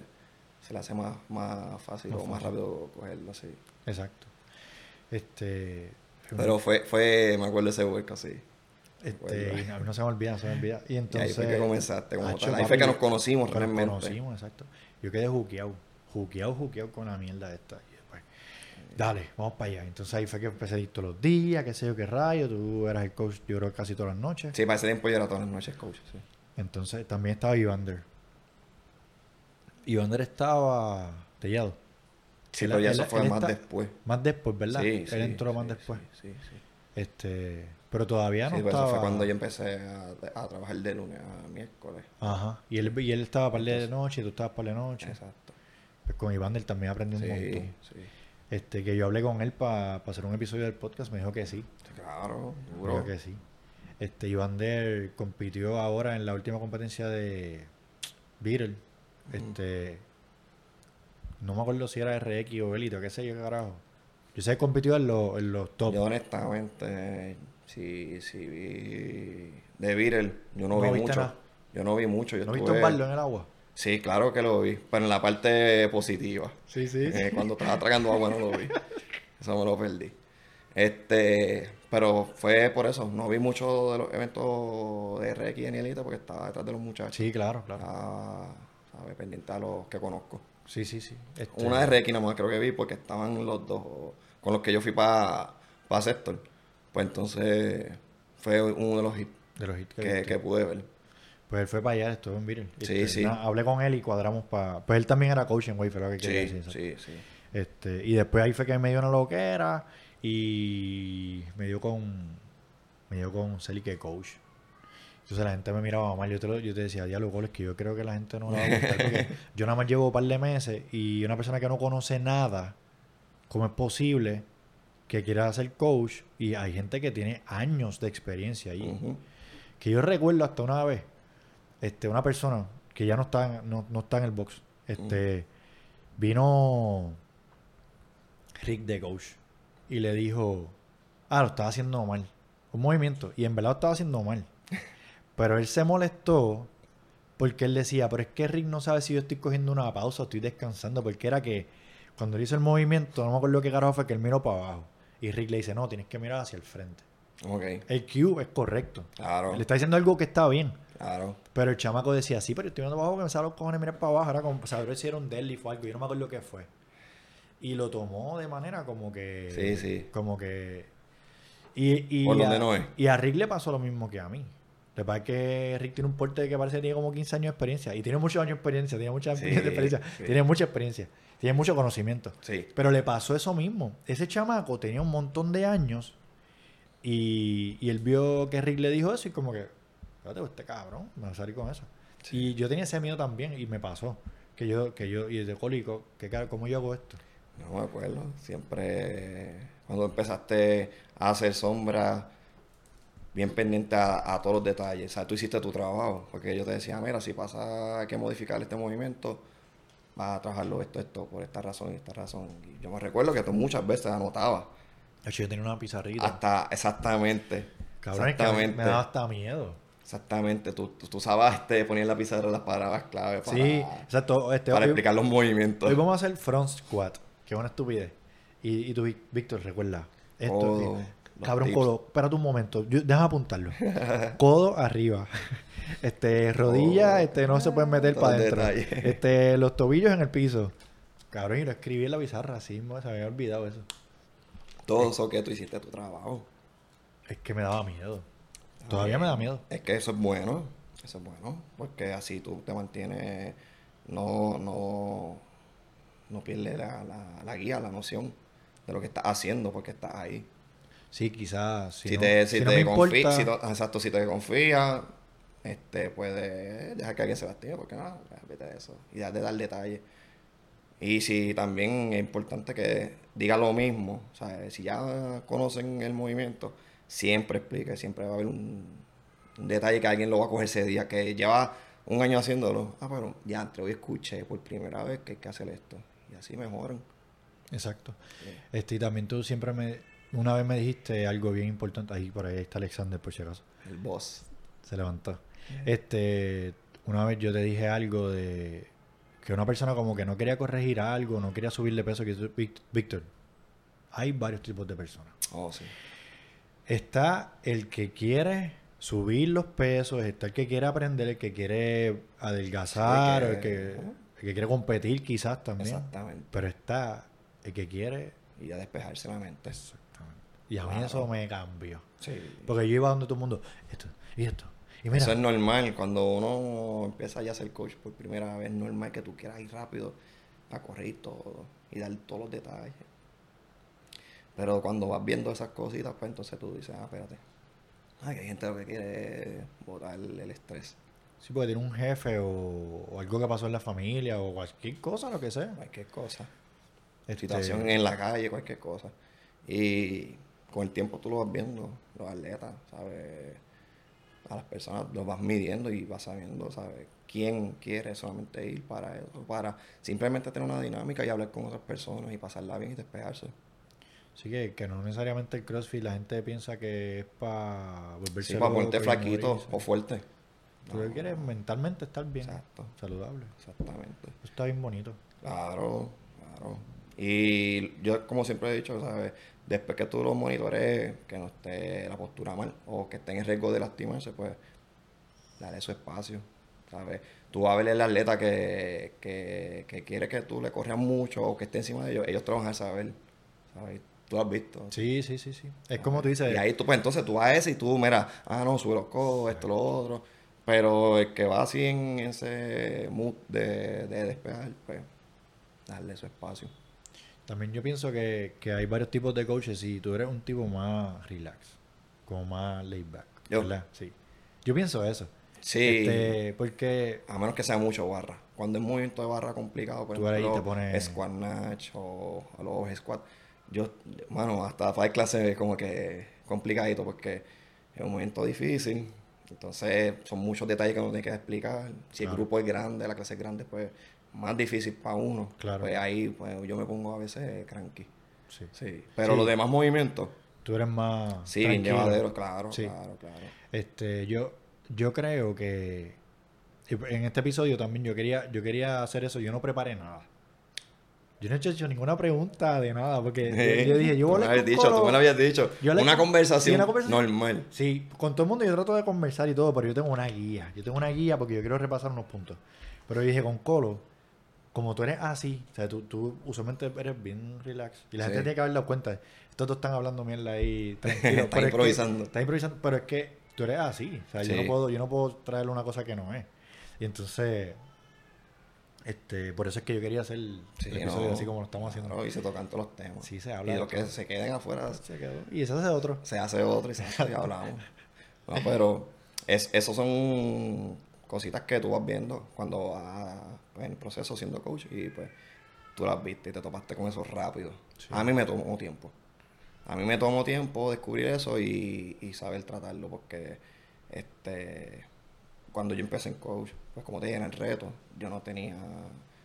se le hace más, más fácil o más fácil. rápido cogerlo así. Exacto. Este... Pero fue, fue, me acuerdo de ese workout, sí. Este, no se me olvida, no se me olvida. Y Y entonces... ahí fue que comenzaste como Hacho, tal. Ahí papi, fue que nos conocimos que nos realmente. conocimos, exacto. Yo quedé juqueado, juqueado, juqueado con la mierda esta. Y después, dale, vamos para allá. Entonces ahí fue que empecé a ir todos los días, qué sé yo, qué rayo. Tú eras el coach, yo creo, casi todas las noches. Sí, para ese tiempo yo era todas las noches coach, sí. Entonces también estaba Ivander. Ivander estaba tellado. Sí, Él- pero ya él- eso fue él más está- después. Más después, ¿verdad? Sí, Él sí, entró más después. Sí, sí. Este, pero todavía no Sí, estaba. eso fue cuando yo empecé a, a trabajar de lunes a miércoles. Ajá. Y él, y él estaba par de noche y tú estabas par de noche. Exacto. Pues con Ivander también aprendí un montón. sí. Este, que yo hablé con él para hacer un episodio del podcast, me dijo que sí. Claro, Me duro. dijo que sí. Este, Ivander compitió ahora en la última competencia de Beatle. Este, no me acuerdo si era RX o Elite o qué sé yo, carajo. Yo sé que compitió en, los en los top. Yo honestamente, sí, sí vi de Beatle, yo no, No vi viste mucho. nada. Yo no vi mucho. Yo ¿No viste estuve- un baldo en el agua? Sí, claro que lo vi, pero en la parte positiva. Sí, sí. Eh, cuando estaba tragando agua no lo vi. Eso me lo perdí. Este, pero fue por eso. No vi mucho de los eventos de RX y Elite porque estaba detrás de los muchachos. Sí, claro, claro. Estaba, ¿sabes? pendiente a los que conozco. Sí, sí, sí. Este, Una de RX nada más creo que vi porque estaban los dos con los que yo fui para pa Sector. Pues entonces fue uno de los hits de los hits que que, pude ver. Pues él fue para allá, estuvo en Beatle. Sí, Este, sí. nada, hablé con él y cuadramos para... Pues él también era coach en Wave, lo que quería Sí, decir. sí, sí. Este, y después ahí fue que me dio una loquera y me dio con me dio con Celique Coach. Entonces la gente me miraba mal, yo te, lo- yo te decía, diálogo, es que yo creo que la gente no le va a gustar porque yo nada más llevo un par de meses y una persona que no conoce nada, ¿cómo es posible que quiera ser coach? Y hay gente que tiene años de experiencia ahí. Que yo recuerdo hasta una vez, este, una persona que ya no está, en- no, no está en el box, este, vino Rick de coach y le dijo, ah, lo estaba haciendo mal, un movimiento, y en verdad lo estaba haciendo mal. Pero él se molestó porque él decía, pero es que Rick no sabe si yo estoy cogiendo una pausa o estoy descansando, porque era que cuando él hizo el movimiento, no me acuerdo qué carajo fue que él miró para abajo. Y Rick le dice, no, tienes que mirar hacia el frente. Ok, El Q es correcto. claro, Le está diciendo algo que está bien. claro. Pero el chamaco decía, sí, pero estoy viendo para abajo que me salen los cojones mirar para abajo. Era como, saber si era un deadlift o algo. Yo no me acuerdo qué fue. Y lo tomó de manera como que... Sí, sí. Como que... Y, y Por a, donde no es. Y a Rick le pasó lo mismo que a mí. Lo que pasa es que Rick tiene un porte que parece que tiene como 15 años de experiencia. Y tiene muchos años de experiencia. Tiene mucha Sí, experiencia. sí. Tiene mucha experiencia. Tiene mucho conocimiento. Sí, Pero le pasó eso mismo. Ese chamaco tenía un montón de años y, y él vio que Rick le dijo eso y como que, espérate, este cabrón, me va a salir con eso. Y yo tenía ese miedo también y me pasó. Que yo, que yo, y de cólico, que cara, ¿cómo yo hago esto? no me acuerdo. Siempre, cuando empezaste a hacer sombra, bien pendiente a, a todos los detalles. O sea, tú hiciste tu trabajo. Porque yo te decía, mira, si pasa hay que modificar este movimiento, vas a trabajarlo esto, esto, por esta razón y esta razón. Y yo me recuerdo que tú muchas veces anotaba. De hecho, yo tenía una pizarrita. Hasta, exactamente. cabrón, es que exactamente. me daba hasta miedo. Exactamente. Tú, tú, tú sabes este, poner la pizarra las palabras clave para, Sí, exacto. Este, para hoy- explicar los movimientos. Hoy vamos a hacer front squat, que es una estupidez. Y, y tú, Víctor, recuerda. Esto, y- los cabrón, tips. codo. Espérate un momento. Yo, déjame apuntarlo. codo arriba. Este, rodilla, Oh, este, no se pueden meter para adentro. Este, los tobillos en el piso. Cabrón, y lo escribí en la pizarra, así, mo, se me había olvidado eso. Todo eso que tú hiciste tu trabajo. Es que me daba miedo. Todavía me da miedo. Es que eso es bueno, eso es bueno, porque así tú te mantienes, no, no, no pierdes la, la, la guía, la noción de lo que estás haciendo, porque estás ahí. Sí, quizás. Si, Si, no, te, si si no te importa- si exacto, si te confía, este, puedes dejar que alguien se lastime, porque no, vete de eso, y de dar detalles. Y si también es importante que diga lo mismo, o sea, si ya conocen el movimiento, siempre explique, siempre va a haber un, un detalle que alguien lo va a coger ese día, que lleva un año haciéndolo. Ah, pero ya entre hoy escuché por primera vez que hay que hacer esto. Y así mejoran. Exacto. Este, y también tú siempre me. Una vez me dijiste algo bien importante. Ahí por ahí está Alexander, por si acaso. El boss. Se levantó. Este, una vez yo te dije algo de que una persona como que no quería corregir algo, no quería subir de peso, que Víctor, hay varios tipos de personas. Oh, sí. Está el que quiere subir los pesos, está el que quiere aprender, el que quiere adelgazar, el, que- que, el que quiere competir quizás también. Exactamente. Pero está el que quiere... Y a despejarse la mente. Exactamente. Y a mí Claro. eso me cambió. Sí. Porque yo iba donde todo el mundo, esto, y esto. Y mira, Eso es normal. Cuando uno empieza ya a ser coach por primera vez, es normal que tú quieras ir rápido a correr y todo y dar todos los detalles. Pero cuando vas viendo esas cositas, pues entonces tú dices, ah, espérate. Que hay gente lo que quiere botar el, el estrés. sí, porque tiene un jefe o, o algo que pasó en la familia o cualquier cosa, lo que sea. Cualquier cosa. Este, Situación en la calle, cualquier cosa. Y con el tiempo tú lo vas viendo, los atletas, ¿sabes? A las personas los vas midiendo y vas sabiendo, ¿sabes? Quién quiere solamente ir para eso, para simplemente tener una dinámica y hablar con otras personas y pasarla bien y despejarse. Sí, que, que no necesariamente el CrossFit la gente piensa que es para volverse Sí, para ponerte flaquito o fuerte. Tú lo que quieres es mentalmente estar bien, Exacto. saludable. Exactamente. Está bien bonito. Claro, claro. Y yo, como siempre he dicho, ¿sabes? Después que tú lo monitores, que no esté la postura mal o que esté en riesgo de lastimarse, pues dale su espacio, ¿sabes? Tú vas a ver el atleta que, que, que quiere que tú le corras mucho o que esté encima de ellos, ellos van a saber, ¿sabes? Tú lo has visto. Sí, sí, sí, sí. Es como tú dices, Y ahí tú, pues entonces tú vas a ese y tú, mira, ah, no, sube los codos, esto, lo otro. Pero el que va así en ese mood de, de despejar, pues, darle su espacio. También yo pienso que, que hay varios tipos de coaches y tú eres un tipo más relax, como más laid back, Yo. ¿verdad? Sí. Yo pienso eso. Sí, Este, porque a menos que sea mucho barra. Cuando es movimiento de barra complicado, por Tú ahí ejemplo, te pones- squat snatch o, o los squat, yo, bueno, hasta para clase es como que complicadito porque es un movimiento difícil. Entonces, son muchos detalles que uno tiene que explicar. Si el grupo es grande, la clase es grande, pues más difícil para uno. Claro. Pues ahí pues, yo me pongo a veces cranky. sí, Sí. Pero Sí. los demás movimientos, tú eres más sí, tranquilo. llevaderos, claro, Sí. claro, claro. Este, yo, yo creo que y en este episodio también yo quería, yo quería hacer eso. Yo no preparé nada. Yo no he hecho ninguna pregunta de nada porque yo, yo dije, yo voy a dicho, tú me lo habías dicho. Yo una con- conversación sí, una conversación. normal. Sí, con todo el mundo yo trato de conversar y todo, pero yo tengo una guía. Yo tengo una guía porque yo quiero repasar unos puntos. Pero yo dije, con Colo, como tú eres así, o sea, tú, tú usualmente eres bien relax. Y la Sí. gente tiene que haber dado cuenta. Estos dos están hablando mierda ahí tranquilo. Están pero es que- improvisando. Improvisando, pero es que tú eres así. O sea, yo no puedo, yo no puedo traerle una cosa que no es. Y entonces, este, por eso es que yo quería hacer el Sí, episodio no, así como lo estamos haciendo. claro, y se tocan todos los temas. Sí, se habla Y de los que se queden afuera Se quedó. Y ese hace otro. se hace otro y se hace y hablamos. No, pero es, esos son cositas que tú vas viendo cuando vas pues, en el proceso siendo coach y pues tú las viste y te topaste con eso rápido. Sí. A mí me tomó tiempo. A mí me tomó tiempo descubrir eso y, y saber tratarlo porque este cuando yo empecé en coach, pues como te dije en el reto, yo no tenía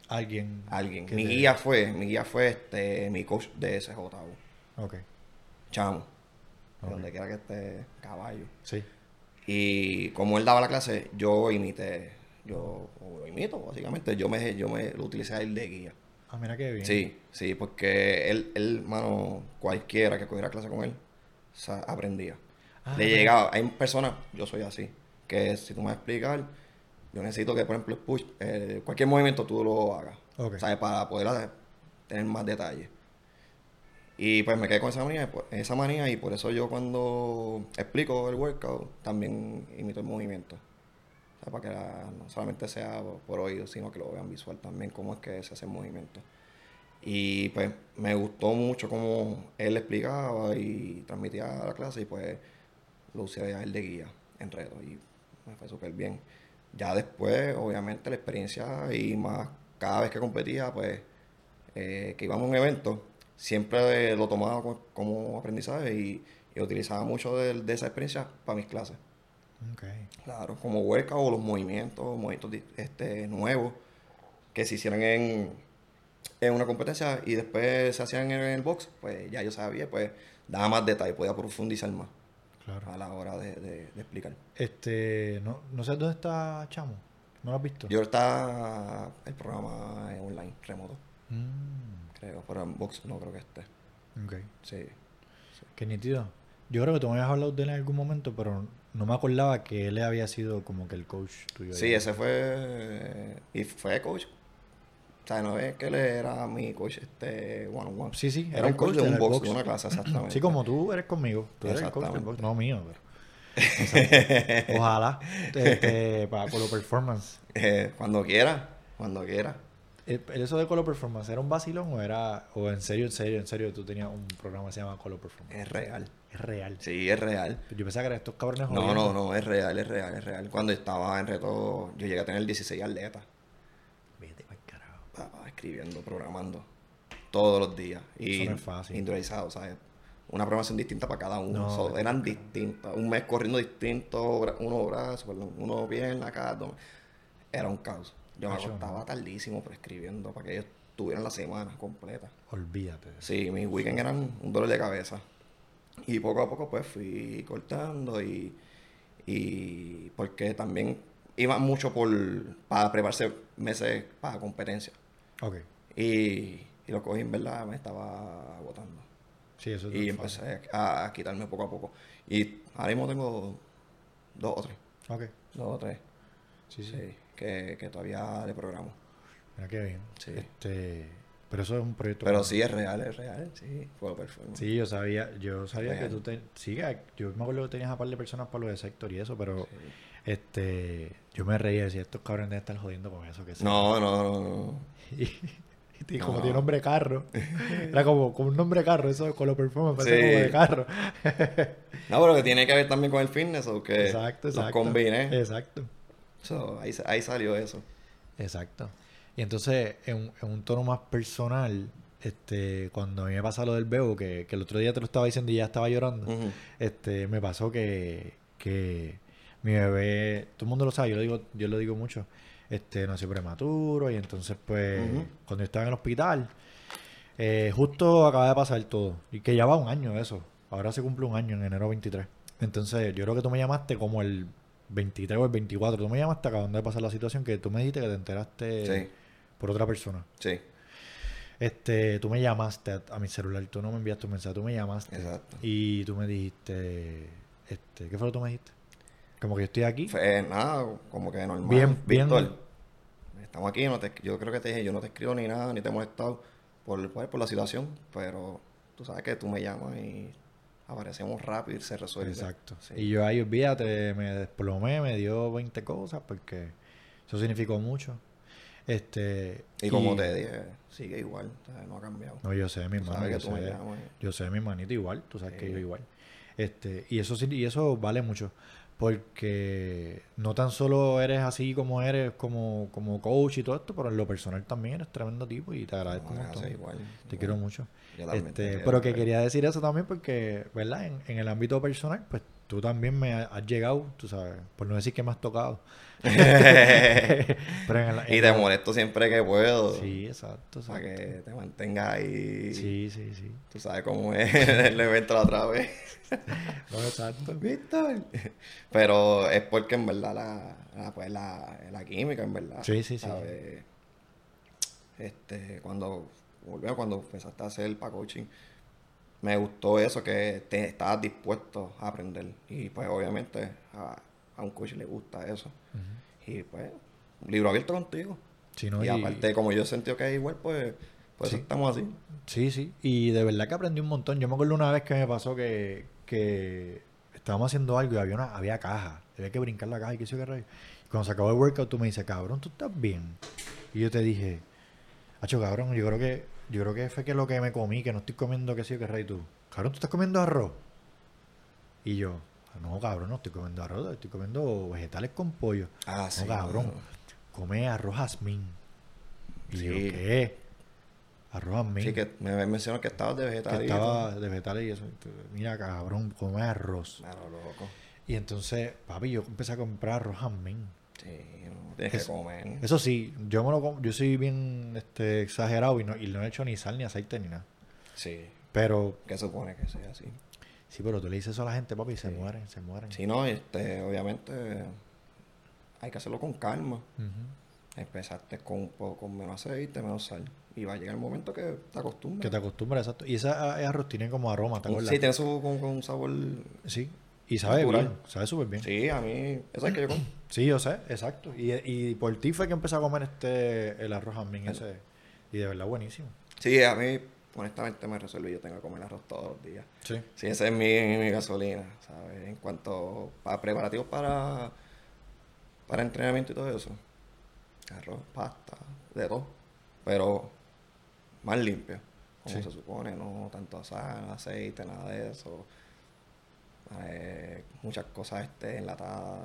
Alguien. alguien. Mi te- guía fue, mi guía fue este mi coach de SJU, Ok. chamo. de Ok. Donde quiera que esté caballo. Sí. Y como él daba la clase, yo imité, yo lo imito básicamente, yo me, yo me lo utilicé a él de guía. Ah, mira qué bien. Sí, sí, porque él, él, mano, cualquiera que cogiera clase con él, aprendía. Ah, Le llegaba, hay personas, yo soy así, que si tú me vas a explicar, yo necesito que, por ejemplo, el push, eh, cualquier movimiento tú lo hagas. ¿sabes? Para poder hacer- tener más detalles. Y pues me quedé con esa manía, pues, esa manía y por eso yo cuando explico el workout también imito el movimiento. Para que no solamente sea por oído, sino que lo vean visual también, cómo es que se hace el movimiento. Y pues me gustó mucho cómo él explicaba y transmitía la clase y pues lo usé a él de guía en reto y me fue súper bien. Ya después, obviamente, la experiencia y más cada vez que competía, pues eh, que íbamos a un evento, siempre lo tomaba co- como aprendizaje y, utilizaba mucho de esa experiencia para mis clases. Claro, como workout o los movimientos, movimientos este, nuevos que se hicieran en, en una competencia y después se hacían en el box, pues ya yo sabía, pues daba más detalle, podía profundizar más Claro. a la hora de, de- de explicar. Este, no, no sé dónde está Chamo. ¿No lo has visto? Yo está el programa online, remoto, Mm, creo, pero en box no creo que esté. ok. Sí. Qué nítido. Yo creo que tú me habías hablado de él en algún momento, pero no me acordaba que él había sido como que el coach tuyo. Sí, ahí. ese fue. Y fue coach. O sea, no es que él era mi coach este one on one. Sí, sí, Era un coach de un el box, box. de una clase, exactamente. Sí, como tú eres conmigo. Tú eres el coach del box. No mío, pero. Ojalá. Este, para Colo Performance. Eh, cuando quiera, cuando quiera. Eh, ¿Eso de Colo Performance era un vacilón o era. o en serio, en serio, en serio tú tenías un programa que se llama Colo Performance? Es real. Es real. Sí, es real. Yo pensaba que eran estos cabrones No, jodiendo. no, no, es real, es real, es real. Cuando estaba en reto, yo llegué a tener 16 atletas. Vete pa'l carajo. Papá, escribiendo, programando. Todos los días. Y Eso no es fácil. individualizado, ¿sabes? Una programación distinta para cada uno. No, So, eran distintas. Un mes corriendo distinto, uno brazo, perdón, uno pierna, cada dos. Era un caos. Yo me acostaba tardísimo prescribiendo para que ellos tuvieran la semana completa. Olvídate. Sí, mis weekends eran un dolor de cabeza. Y poco a poco pues fui cortando y, y porque también iba mucho por para prepararse meses para competencia. Ok. Y, y lo cogí en verdad, me estaba agotando. Sí, eso es Y empecé a, a quitarme poco a poco. Y ahora mismo tengo dos o tres. Ok. Dos o tres. Sí, sí. Sí, que, que todavía le programo. Mira qué bien. Sí. Este, pero eso es un proyecto. Pero sí es real, es real. Sí, fue performance. Sí, yo sabía, yo sabía que tú te, sí, yo me acuerdo que tenías a par de personas para lo de sector y eso, pero Sí. este, yo me reía decía, estos cabrones deben estar jodiendo con eso que sí. No, no, no, no. Y, y como No. tiene nombre de carro, era como, como un nombre de carro, eso con lo performance parece Sí. como de carro. No, pero que tiene que ver también con el fitness o que exacto, los exacto. combiné. Exacto, So, ahí, ahí salió eso. exacto. Y entonces, en, un- en un tono más personal, este, cuando a mí me pasa lo del bebo, que, que el otro día te lo estaba diciendo y ya estaba llorando, este, me pasó que, que mi bebé, todo el mundo lo sabe, yo lo digo, yo lo digo mucho, este, nació prematuro y entonces pues cuando yo estaba en el hospital, eh, justo acaba de pasar todo, y que ya va un año eso, ahora se cumple un año en enero 23. Entonces yo creo que tú me llamaste como el 23 o el 24, tú me llamaste acabando de pasar la situación que tú me dijiste que te enteraste Sí, por otra persona. sí, Este, tú me llamaste a, a mi celular, tú no me enviaste un mensaje, tú me llamaste. exacto. Y tú me dijiste, este, ¿qué fue lo que tú me dijiste? Como que yo estoy aquí. Fue nada, como que normal. Bien, bien. Estamos aquí, no te, yo creo que te dije, yo no te escribo ni nada, ni te he molestado por, por, por la situación, pero tú sabes que tú me llamas y aparecemos rápido y se resuelve. Exacto. Sí. Y yo ahí, olvídate, me desplomé, me dio 20 cosas porque eso significó mucho. Este, Y como te dije, sigue igual, o sea, no ha cambiado. No, yo sé, mi hermano. sabes Yo sé, yo sé, mi hermanito igual. Tú sabes que yo igual. Este, y eso sí, y eso vale mucho. Porque no tan solo eres así como eres como, como coach y todo esto, pero en lo personal también eres tremendo tipo y te agradezco No, montón. igual, Te igual. quiero mucho. Este, pero que quería decir eso también porque, ¿verdad? En, en el ámbito personal, pues tú también me ha- has llegado, tú sabes, por no decir que me has tocado. pero en el, Y te el- molesto siempre que puedo. Sí, exacto, Para que te mantengas ahí. Sí, sí, sí. Tú sabes cómo es el evento la otra vez. No, exacto. Víctor. Pero es porque en verdad la, la, pues la, la química, en verdad. Sí, sí, sí. ¿sabes? Este, cuando volvió, cuando empezaste a hacer para coaching, me gustó eso, que te estabas dispuesto a aprender. Y pues obviamente a, a un coach le gusta eso. Y pues, libro abierto contigo. Sí, no, y, y- aparte, como yo he sentido que es igual, pues Por eso Sí. estamos así. Sí, sí. Y de verdad que aprendí un montón. Yo me acuerdo una vez que me pasó que, que estábamos haciendo algo y había una, había caja. Había que brincar la caja y qué sé qué rayo. Y cuando se acabó el workout, tú me dices, cabrón, ¿tú estás bien? Y yo te dije, hacho, cabrón, yo creo que, yo creo que fue que lo que me comí, que no estoy comiendo qué sé yo qué rayo. Y tú, cabrón, ¿tú estás comiendo arroz? Y yo, no, cabrón, no estoy comiendo arroz, estoy comiendo vegetales con pollo. Ah, No, sí. cabrón. no. Come arroz jazmín. Y yo, Sí. ¿qué? Arroz jazmín. Sí, que me mencionó que estabas de que vegetariano. estaba de vegetales y eso. Mira, cabrón, come arroz. Claro, loco. Y entonces, papi, yo empecé a comprar arroz jazmín. Sí, no, tienes Es- que comer. Eso sí, yo me lo yo soy bien este, exagerado y no, y no he hecho ni sal ni aceite ni nada. Sí, Pero, que supone que sea así. Sí, pero tú le dices eso a la gente, papi, y se Sí. mueren, se mueren. Si no, este, obviamente hay que hacerlo con calma. Empezaste con un poco con menos aceite, menos sal. Y va a llegar el momento que te acostumbras. Que te acostumbras, exacto. Y ese a- arroz tiene como aroma, ¿te acuerdas? Sí, tiene su, con, con un sabor. Sí. Y sabe Natural. bien, sabe súper bien. Sí. Sí, a mí. Eso es que yo como. yo sé, exacto. Y, y por ti fue que empecé a comer este el arroz jazmín ese. Y de verdad buenísimo. Sí, a mí, honestamente, me resuelve. Yo tengo que comer arroz todos los días. Sí. Sí, esa es mi, mi gasolina, ¿sabes? En cuanto a preparativos para, para entrenamiento y todo eso. Arroz, pasta, de todo. Pero más limpio, como Sí. se supone, no tanto sal, aceite, nada de eso. Eh, muchas cosas este, enlatadas,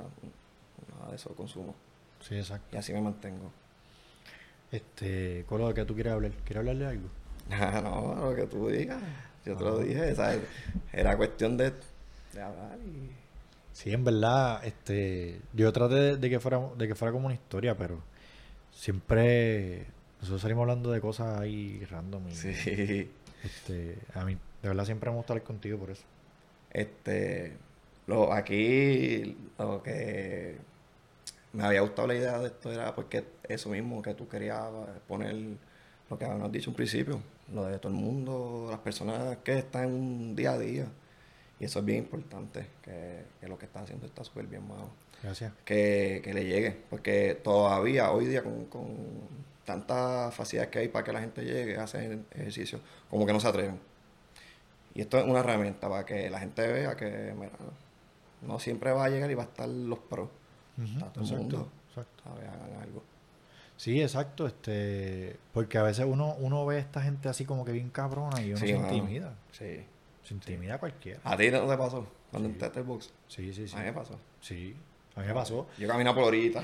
nada de eso consumo. Sí, exacto. Y así me mantengo. Este, Colo, ¿de qué tú quieres hablar? ¿Quieres hablar de algo? Ah, no, lo que tú digas. Yo te lo Ah. dije, ¿sabes? Era cuestión de, de hablar y... Sí, en verdad, este, yo traté de, de que fuera, de que fuera como una historia, pero siempre nosotros salimos hablando de cosas ahí random. y, Sí. Este, a mí, de verdad, siempre me gusta hablar contigo por eso. Este, lo, aquí lo que me había gustado la idea de esto era porque eso mismo que tú querías poner, lo que habíamos dicho un principio, lo de todo el mundo, las personas que están en día a día. Y eso es bien importante, que, que lo que estás haciendo está súper bien, mano. Gracias. Que, que le llegue, porque todavía hoy día con, con tanta facilidad que hay para que la gente llegue a hacer ejercicio, como que no se atreven. Y esto es una herramienta para que la gente vea que mira, no siempre va a llegar y va a estar los pros. Está todo el mundo. exacto. ¿sabes? Hagan algo. Sí, exacto, este, porque a veces uno, uno ve a esta gente así como que bien cabrona y uno Sí, se mano. intimida. Sí. Se intimida a cualquiera. ¿A ti no te pasó cuando Sí. entraste al box? Sí, sí, sí. A mí me pasó. Sí, a mí me pasó. Yo caminaba por ahorita.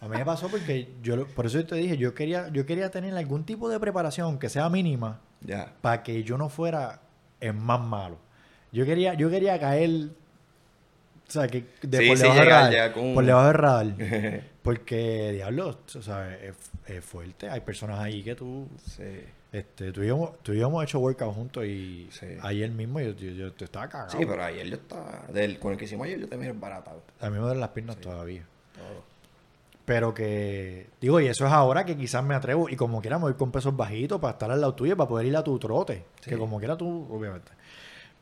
A mí me pasó porque yo, por eso yo te dije, yo quería, yo quería tener algún tipo de preparación, aunque sea mínima, Ya. para que yo no fuera el más malo. Yo quería, yo quería caer, o sea, que de Sí, por sí, debajo llegar radar, con- por debajo del radar. Porque, diablo, o sea, es, es fuerte. Hay personas ahí que tú, sí. este, tú y yo, tú y yo hemos hecho workout juntos y Sí. ayer mismo yo, yo, yo te estaba cagado. Sí, pero ayer yo estaba. Del, con el que hicimos ayer yo también baratado. A mí me duelen las piernas Sí. todavía. Todo. Pero que, digo, y eso es ahora que quizás me atrevo, y como quiera me voy con pesos bajitos para estar al lado tuyo, para poder ir a tu trote, que como quiera tú, obviamente.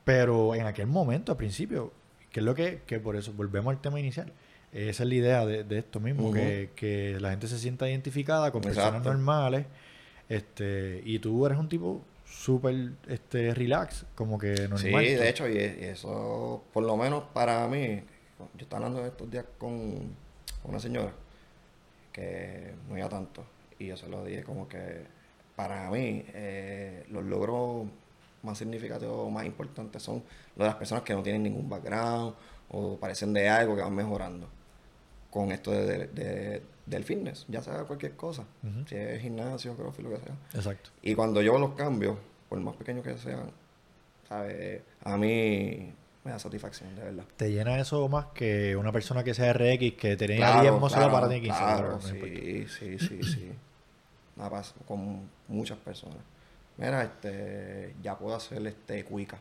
Pero en aquel momento, al principio, que es lo que, que por eso volvemos al tema inicial, esa es la idea de, de esto mismo, que, que la gente se sienta identificada con personas normales, este, y tú eres un tipo súper este, relax, como que normal. Sí, de hecho, y, y eso, por lo menos para mí, yo estaba hablando estos días con una señora que no iba tanto, y yo se lo dije como que para mí eh, los logros más significativos, más importantes son los de las personas que no tienen ningún background o parecen de algo que van mejorando con esto de, de- de- del fitness, ya sea cualquier cosa, si es gimnasio, crossfit, lo que sea. Exacto. Y cuando yo los cambios, por más pequeños que sean, ¿sabes? A mí me da satisfacción, de verdad. Te llena eso más que una persona que sea RX, que tenía Claro, 10 músculos claro, para 15. claro, sí, sí, sí, sí. Nada pasa con muchas personas. Mira, este, ya puedo hacer este cuica.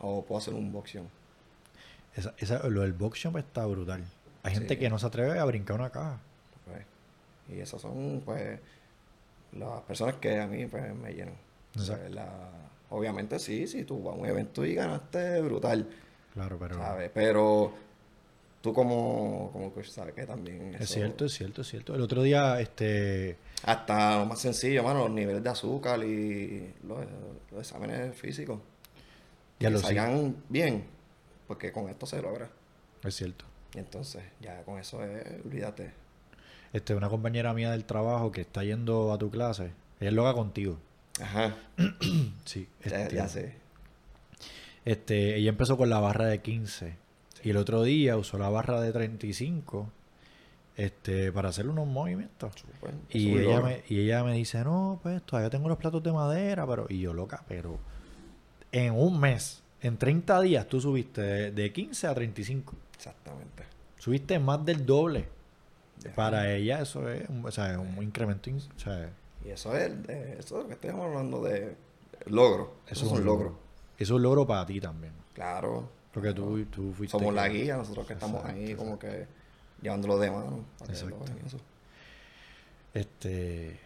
O puedo hacer un boxeo. Esa, esa- lo del box shop está brutal. Hay gente que no se atreve a brincar una caja. pues. Y esas son, pues, las personas que a mí pues, me llenan. Exacto. ¿sabes? La- obviamente sí, sí, tú vas a un evento y ganaste brutal. Claro, pero. ¿sabes? Pero tú como, como coach sabes que también Es cierto, es cierto, es cierto. El otro día, este... Hasta lo más sencillo, mano, los niveles de azúcar y los, los exámenes físicos. Ya que lo salgan bien, porque con esto se logra. Es cierto. Y entonces, ya con eso es, olvídate. Este, una compañera mía del trabajo que está yendo a tu clase, ella es loca contigo. Ajá, Sí. ya, este, ya sé. Este, ella empezó con la barra de 15 y el otro día usó la barra de 35 este, para hacer unos movimientos. Y ella, me, y ella me dice, no, pues todavía tengo los platos de madera, pero... Y yo, loca, pero en un mes, en 30 días, tú subiste de, de 15 a 35. Exactamente. Subiste más del doble. Ya. Para ella eso es un, o sea, un incremento... in- o sea, Y eso es, eh, eso es lo que estamos hablando de logro. Eso, es un logro. Eso es un logro para ti también. Claro. Porque tú, tú fuiste... Somos la guía, nosotros que estamos Exacto, ahí como que llevándolo de mano. para Exacto. eso. Este...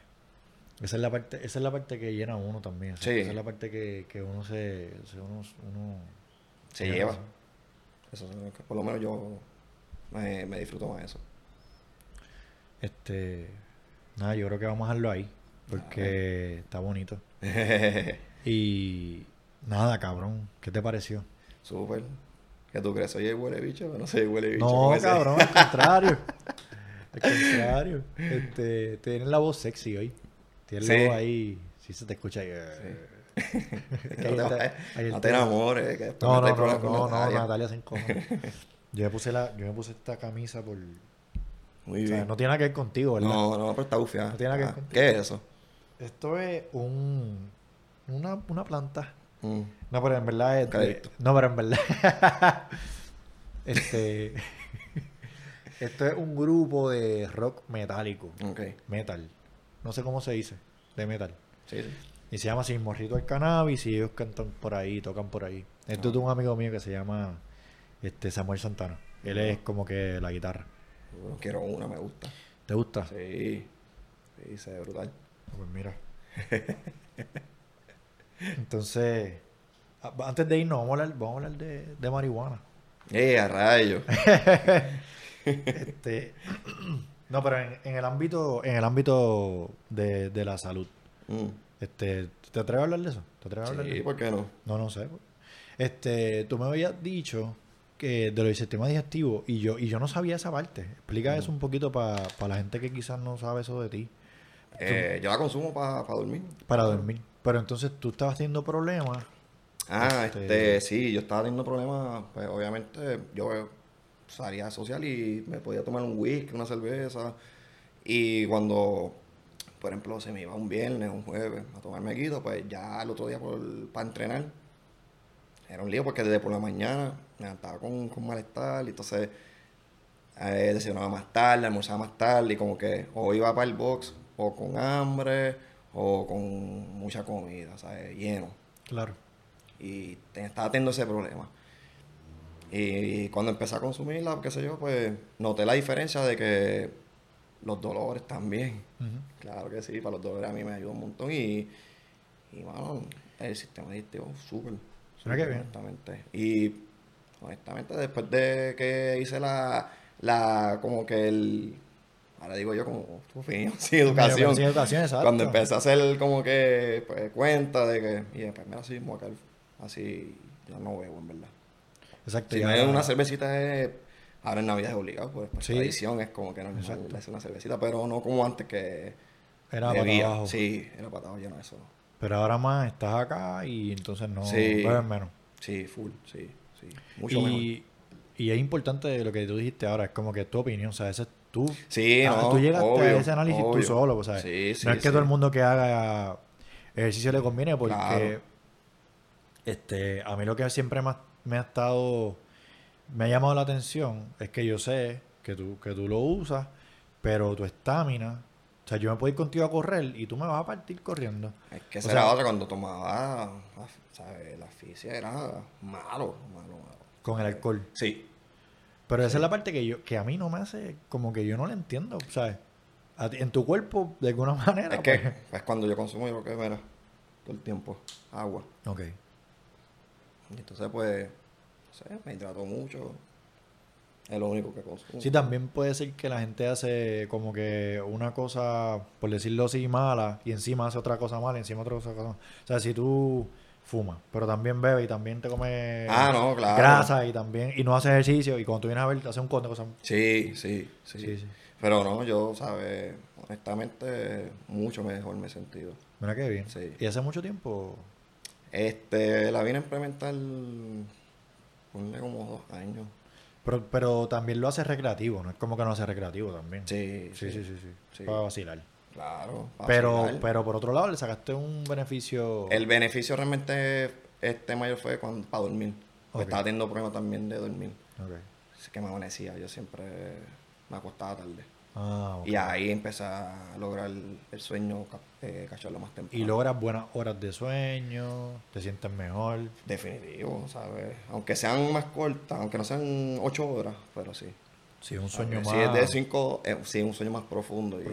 Esa es la parte, esa es la parte que llena a uno también. o sea, Sí. Esa es la parte que, que uno se, se- uno, uno Se lleva. Eso es que- por lo menos yo me, me disfruto más eso. Este, nada, yo creo que vamos a dejarlo ahí, porque está bonito. Y nada, cabrón, ¿qué te pareció? Súper. ¿Qué tú crees? ¿Soy el huele bicho? No soy el huele bicho. No, cabrón, al contrario. Al contrario. Este, tienes la voz sexy hoy. Tienes Sí. ahí, sí se te escucha ahí. eh. Es que ahí no te, ahí no está- te enamores. Que después No, no, no, no, no, Natalia. Se encojona. Yo me puse la, yo me puse esta camisa por, Muy o sea, bien. no tiene nada que ver contigo, ¿verdad? No, no, pero está bufiada. No tiene nada que ver Ah, contigo. ¿Qué es eso? Esto es un, una, una planta. Mm. No, pero en verdad es. de- Eucalipto. no, pero en verdad. este. esto es un grupo de rock metálico. Ok. Metal. No sé cómo se dice. De metal. Sí, sí. Y se llama Sin Morrito al Cannabis y ellos cantan por ahí, tocan por ahí. Esto es de un amigo mío que se llama este Samuel Santana. Él es como que la guitarra. Bueno, quiero una, me gusta. ¿Te gusta? Sí. Sí, se ve brutal. Pues mira. Entonces, antes de irnos, vamos a hablar, vamos a hablar de, de marihuana. ¡Eh, a rayo! Este, no, pero en, en el ámbito, en el ámbito de, de la salud, Mm. este, ¿te atreves a hablar de eso? ¿Te atreves a hablar de Sí, eso? ¿por qué no? No, no sé. Este, tú me habías dicho que de lo del sistema digestivo y yo y yo no sabía esa parte. Explica eso un poquito para la gente que quizás no sabe eso de ti. Eh, yo la consumo para dormir. Para dormir. Pero entonces tú estabas teniendo problemas. Ah, Este- este, sí, yo estaba teniendo problemas, pues obviamente yo salía social y me podía tomar un whisky, una cerveza. Y cuando, por ejemplo, se me iba un viernes, un jueves a tomarme quito, pues ya el otro día por, para entrenar, era un lío porque desde por la mañana me levantaba con, con malestar y entonces eh, desayunaba más tarde, almorzaba más tarde y como que o iba para el box o con hambre o con mucha comida, ¿sabes? Lleno Claro. y estaba teniendo ese problema. Y cuando empecé a consumirla, qué sé yo, pues noté la diferencia de que los dolores también. Claro que sí, para los dolores a mí me ayuda un montón y, y bueno, el sistema digestivo súper, Mira súper, qué bien. honestamente. Y honestamente, después de que hice la, la como que el, ahora digo yo como, tu opinión, sí, educación. Sí, educación, exacto. Cuando empecé a hacer como que pues, cuenta de que, y después mira, así, mocar, así, ya no bebo en verdad. Exacto. Si me una cervecita es, ahora en Navidad es obligado, pues, Sí. tradición es como que no hace una cervecita, pero no como antes que Era para abajo. Sí, era patado lleno de eso. Pero ahora más estás acá y entonces no Sí. bebes menos. Sí, full, sí, sí. Mucho mejor. y, y es importante lo que tú dijiste ahora, es como que tu opinión, o sea, ese es tú. Sí, Ah, no, tú llegaste a ese análisis tú solo, o sea, Sí, sí, no es que todo el mundo que haga ejercicio le conviene, porque Claro. este, a mí lo que siempre ha, me ha estado, me ha llamado la atención es que yo sé que tú, que tú lo usas, pero tu estamina, o sea, yo me puedo ir contigo a correr y tú me vas a partir corriendo. Es que O esa sea- era otra cuando tomaba, la- ¿sabes? La asfixia era malo, malo, malo. Con el alcohol. Sí, Pero esa es la parte que yo que a mí no me hace, como que yo no la entiendo, ¿sabes? A ti- en tu cuerpo, de alguna manera. es que pues. es cuando yo consumo yo creo que mira, todo el tiempo, agua. Ok. Y entonces pues, no sé, me hidrato mucho. Es lo único que consumo. Sí, también puede ser que la gente hace como que una cosa, por decirlo así, mala, y encima hace otra cosa mala, y encima otra cosa mala. O sea, si tú fumas, pero también bebes y también te comes Ah, no, claro. grasa y también, y no haces ejercicio, y cuando tú vienes a ver, te haces un conde de cosas. Sí, sí, sí, Sí, sí. Pero no, yo, ¿sabes? Honestamente, mucho mejor me he sentido. Mira qué bien. Sí. ¿Y hace mucho tiempo? Este, la vine a implementar, ponle como dos años. Pero, pero también lo haces recreativo, no es como que no haces recreativo también. Sí, sí, sí, sí. sí. Sí. Para vacilar. Claro. Pero, pero por otro lado, le sacaste un beneficio. El beneficio realmente este mayor fue cuando, para dormir. Ok. estaba teniendo problemas también de dormir. Ok. Así que me amanecía. Yo siempre me acostaba tarde. Ah. Y ahí empecé a lograr el sueño, eh, cacharlo más temprano. Y logras buenas horas de sueño, te sientes mejor. Definitivo, ¿sabes? Aunque sean más cortas, aunque no sean ocho horas, pero sí. Sí, un sueño ¿Sabes? más. Si es de cinco, eh, sí, un sueño más profundo. Y.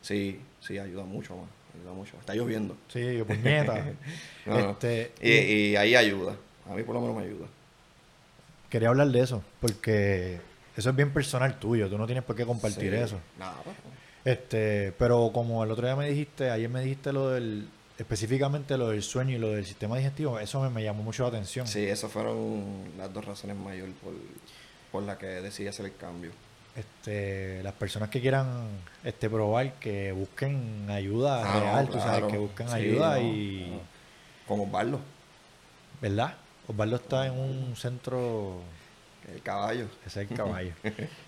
Sí, sí, ayuda mucho más. Ayuda mucho. Está lloviendo. Sí, puñeta. No, no. este, Y, y ahí ayuda. A mí por lo menos me ayuda. Quería hablar de eso, porque eso es bien personal tuyo, tú no tienes por qué compartir Sí. eso. Nada. Este, pero como el otro día me dijiste, ayer me dijiste lo del, específicamente lo del sueño y lo del sistema digestivo, eso me, me llamó mucho la atención. Sí, esas fueron las dos razones mayores por, por las que decidí hacer el cambio. Este, las personas que quieran este probar, que busquen ayuda Ah, no, real, tú sabes, que busquen Sí, ayuda no, y, no. Con Osvaldo, ¿verdad? Osvaldo está en un centro, el caballo. ese es el caballo.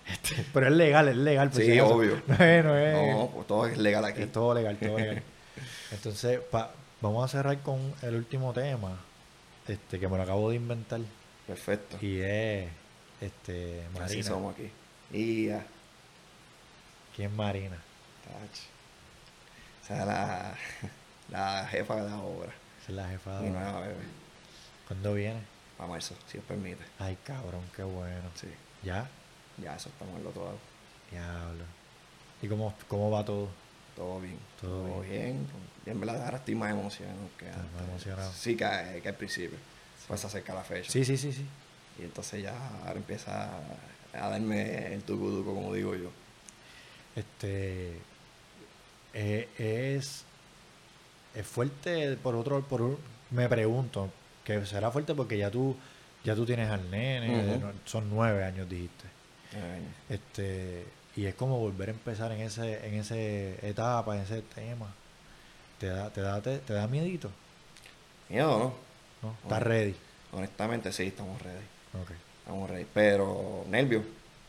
Este, pero es legal, es legal. por Sí, si obvio. No es, no es- No, pues todo es legal aquí. Es todo legal, todo legal. Entonces, pa- vamos a cerrar con el último tema, este, que me lo acabo de inventar, Perfecto. y es este Así Marina. somos aquí. Y ya. ¿Quién es Marina? Tacho. O sea, la, la jefa de la obra. Esa es la jefa de nueva bebé. ¿Cuándo viene? A marzo, si Dios permite. Ay, cabrón, qué bueno. Sí. ¿Ya? Ya eso estamos en el otro lado. Diablo. ¿Y cómo, cómo va todo? Todo bien. Todo Todo, bien. Y en verdad ahora estoy más emocionado que Estás más antes. emocionado. Sí, que, que al principio. Pues se acerca la fecha. Sí, sí, sí, sí. Y entonces ya ahora empieza a, a darme el tucuduco, como digo yo. Este eh, es es fuerte por otro por un- me pregunto que será fuerte porque ya tú ya tú tienes al nene son nueve años dijiste este y es como volver a empezar en ese en ese etapa en ese tema te da te da te, te da miedito miedo, ¿no? no estás ready Honestamente, sí, estamos ready. Estamos ready. Pero nervio.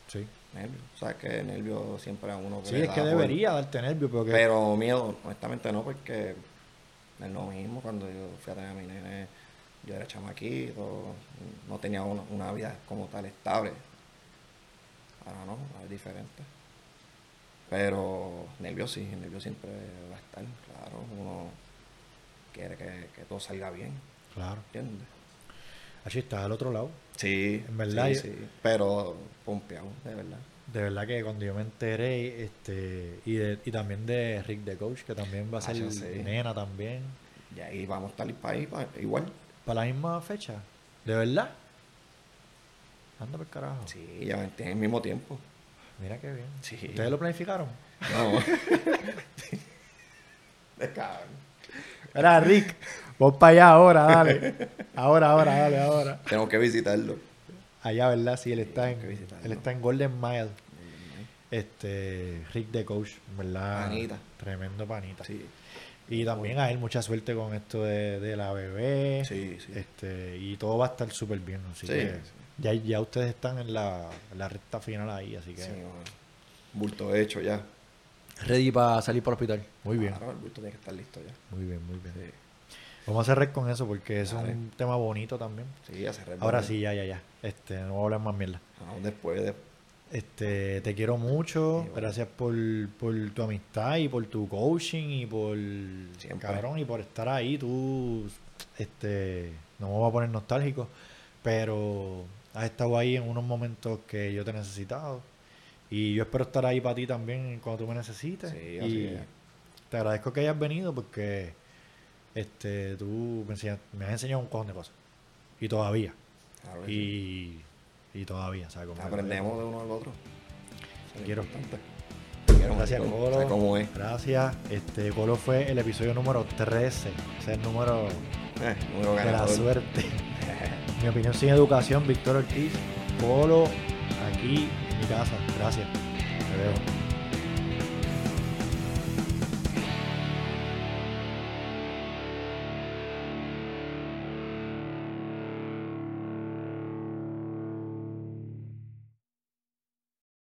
sí Nervio. O sea, que nervio siempre a uno sí le es que por- debería darte nervio porque Pero miedo, honestamente no, porque es lo mismo cuando yo fui a tener a mi nene, yo era chamaquito, no tenía una, una vida como tal estable. Ahora no, ahora es diferente. Pero nervio sí, el nervio siempre va a estar, claro. Uno quiere que, que todo salga bien, claro ¿entiendes? así estás al otro lado Sí, En verdad, sí, sí, pero pompeado, de verdad. De verdad que cuando yo me enteré, este, y, de- y también de Rick the Coach, que también va a Ah, ser nena también, Y ahí vamos a estar para ahí, pa- igual. Para la misma fecha. ¿De verdad? Anda por carajo. Sí, ya en el mismo tiempo. Mira qué bien. Sí. ¿Ustedes lo planificaron? No. de cabrón. Era Rick, vos para allá ahora, dale. Ahora, ahora, dale, ahora. Tenemos que visitarlo. Allá, ¿verdad? Sí, él está en, él está en Golden Mile. Este, Rick the Coach, ¿verdad? Panita. Tremendo panita. Sí, Y también a él mucha suerte con esto de, de la bebé. sí, sí. Este, y todo va a estar súper bien. Así Sí, que sí. Ya, ya ustedes están en la, en la recta final ahí, así que Sí, bueno. bulto hecho ya. ready para salir para el hospital. Muy bien, Claro, el bulto tiene que estar listo ya. muy bien, muy bien. Sí, Vamos a cerrar con eso porque es Dale. un tema bonito también. sí ya cerré el Ahora sí, ya, ya, ya. Este, no voy a hablar más mierda. Ah, después de... Este, te quiero mucho. Gracias por, por tu amistad y por tu coaching y por Siempre. cabrón y por estar ahí. Tú, este, no me voy a poner nostálgico, pero has estado ahí en unos momentos que yo te he necesitado. Y yo espero estar ahí para ti también cuando tú me necesites. Sí, así y es. te agradezco que hayas venido porque este, tú me, enseñas- me has enseñado un cojón de cosas. Y todavía. Claro sí. Y todavía, ¿sabes? Como que Aprendemos de uno al otro. Eso es Quiero. quiero, Gracias. Colo. Cómo es. Gracias. Este Colo fue el episodio número 13. Ese es el número Eh, número de la suerte. Mi opinión sin educación, Víctor Ortiz. Colo, aquí en mi casa. Gracias. Te veo.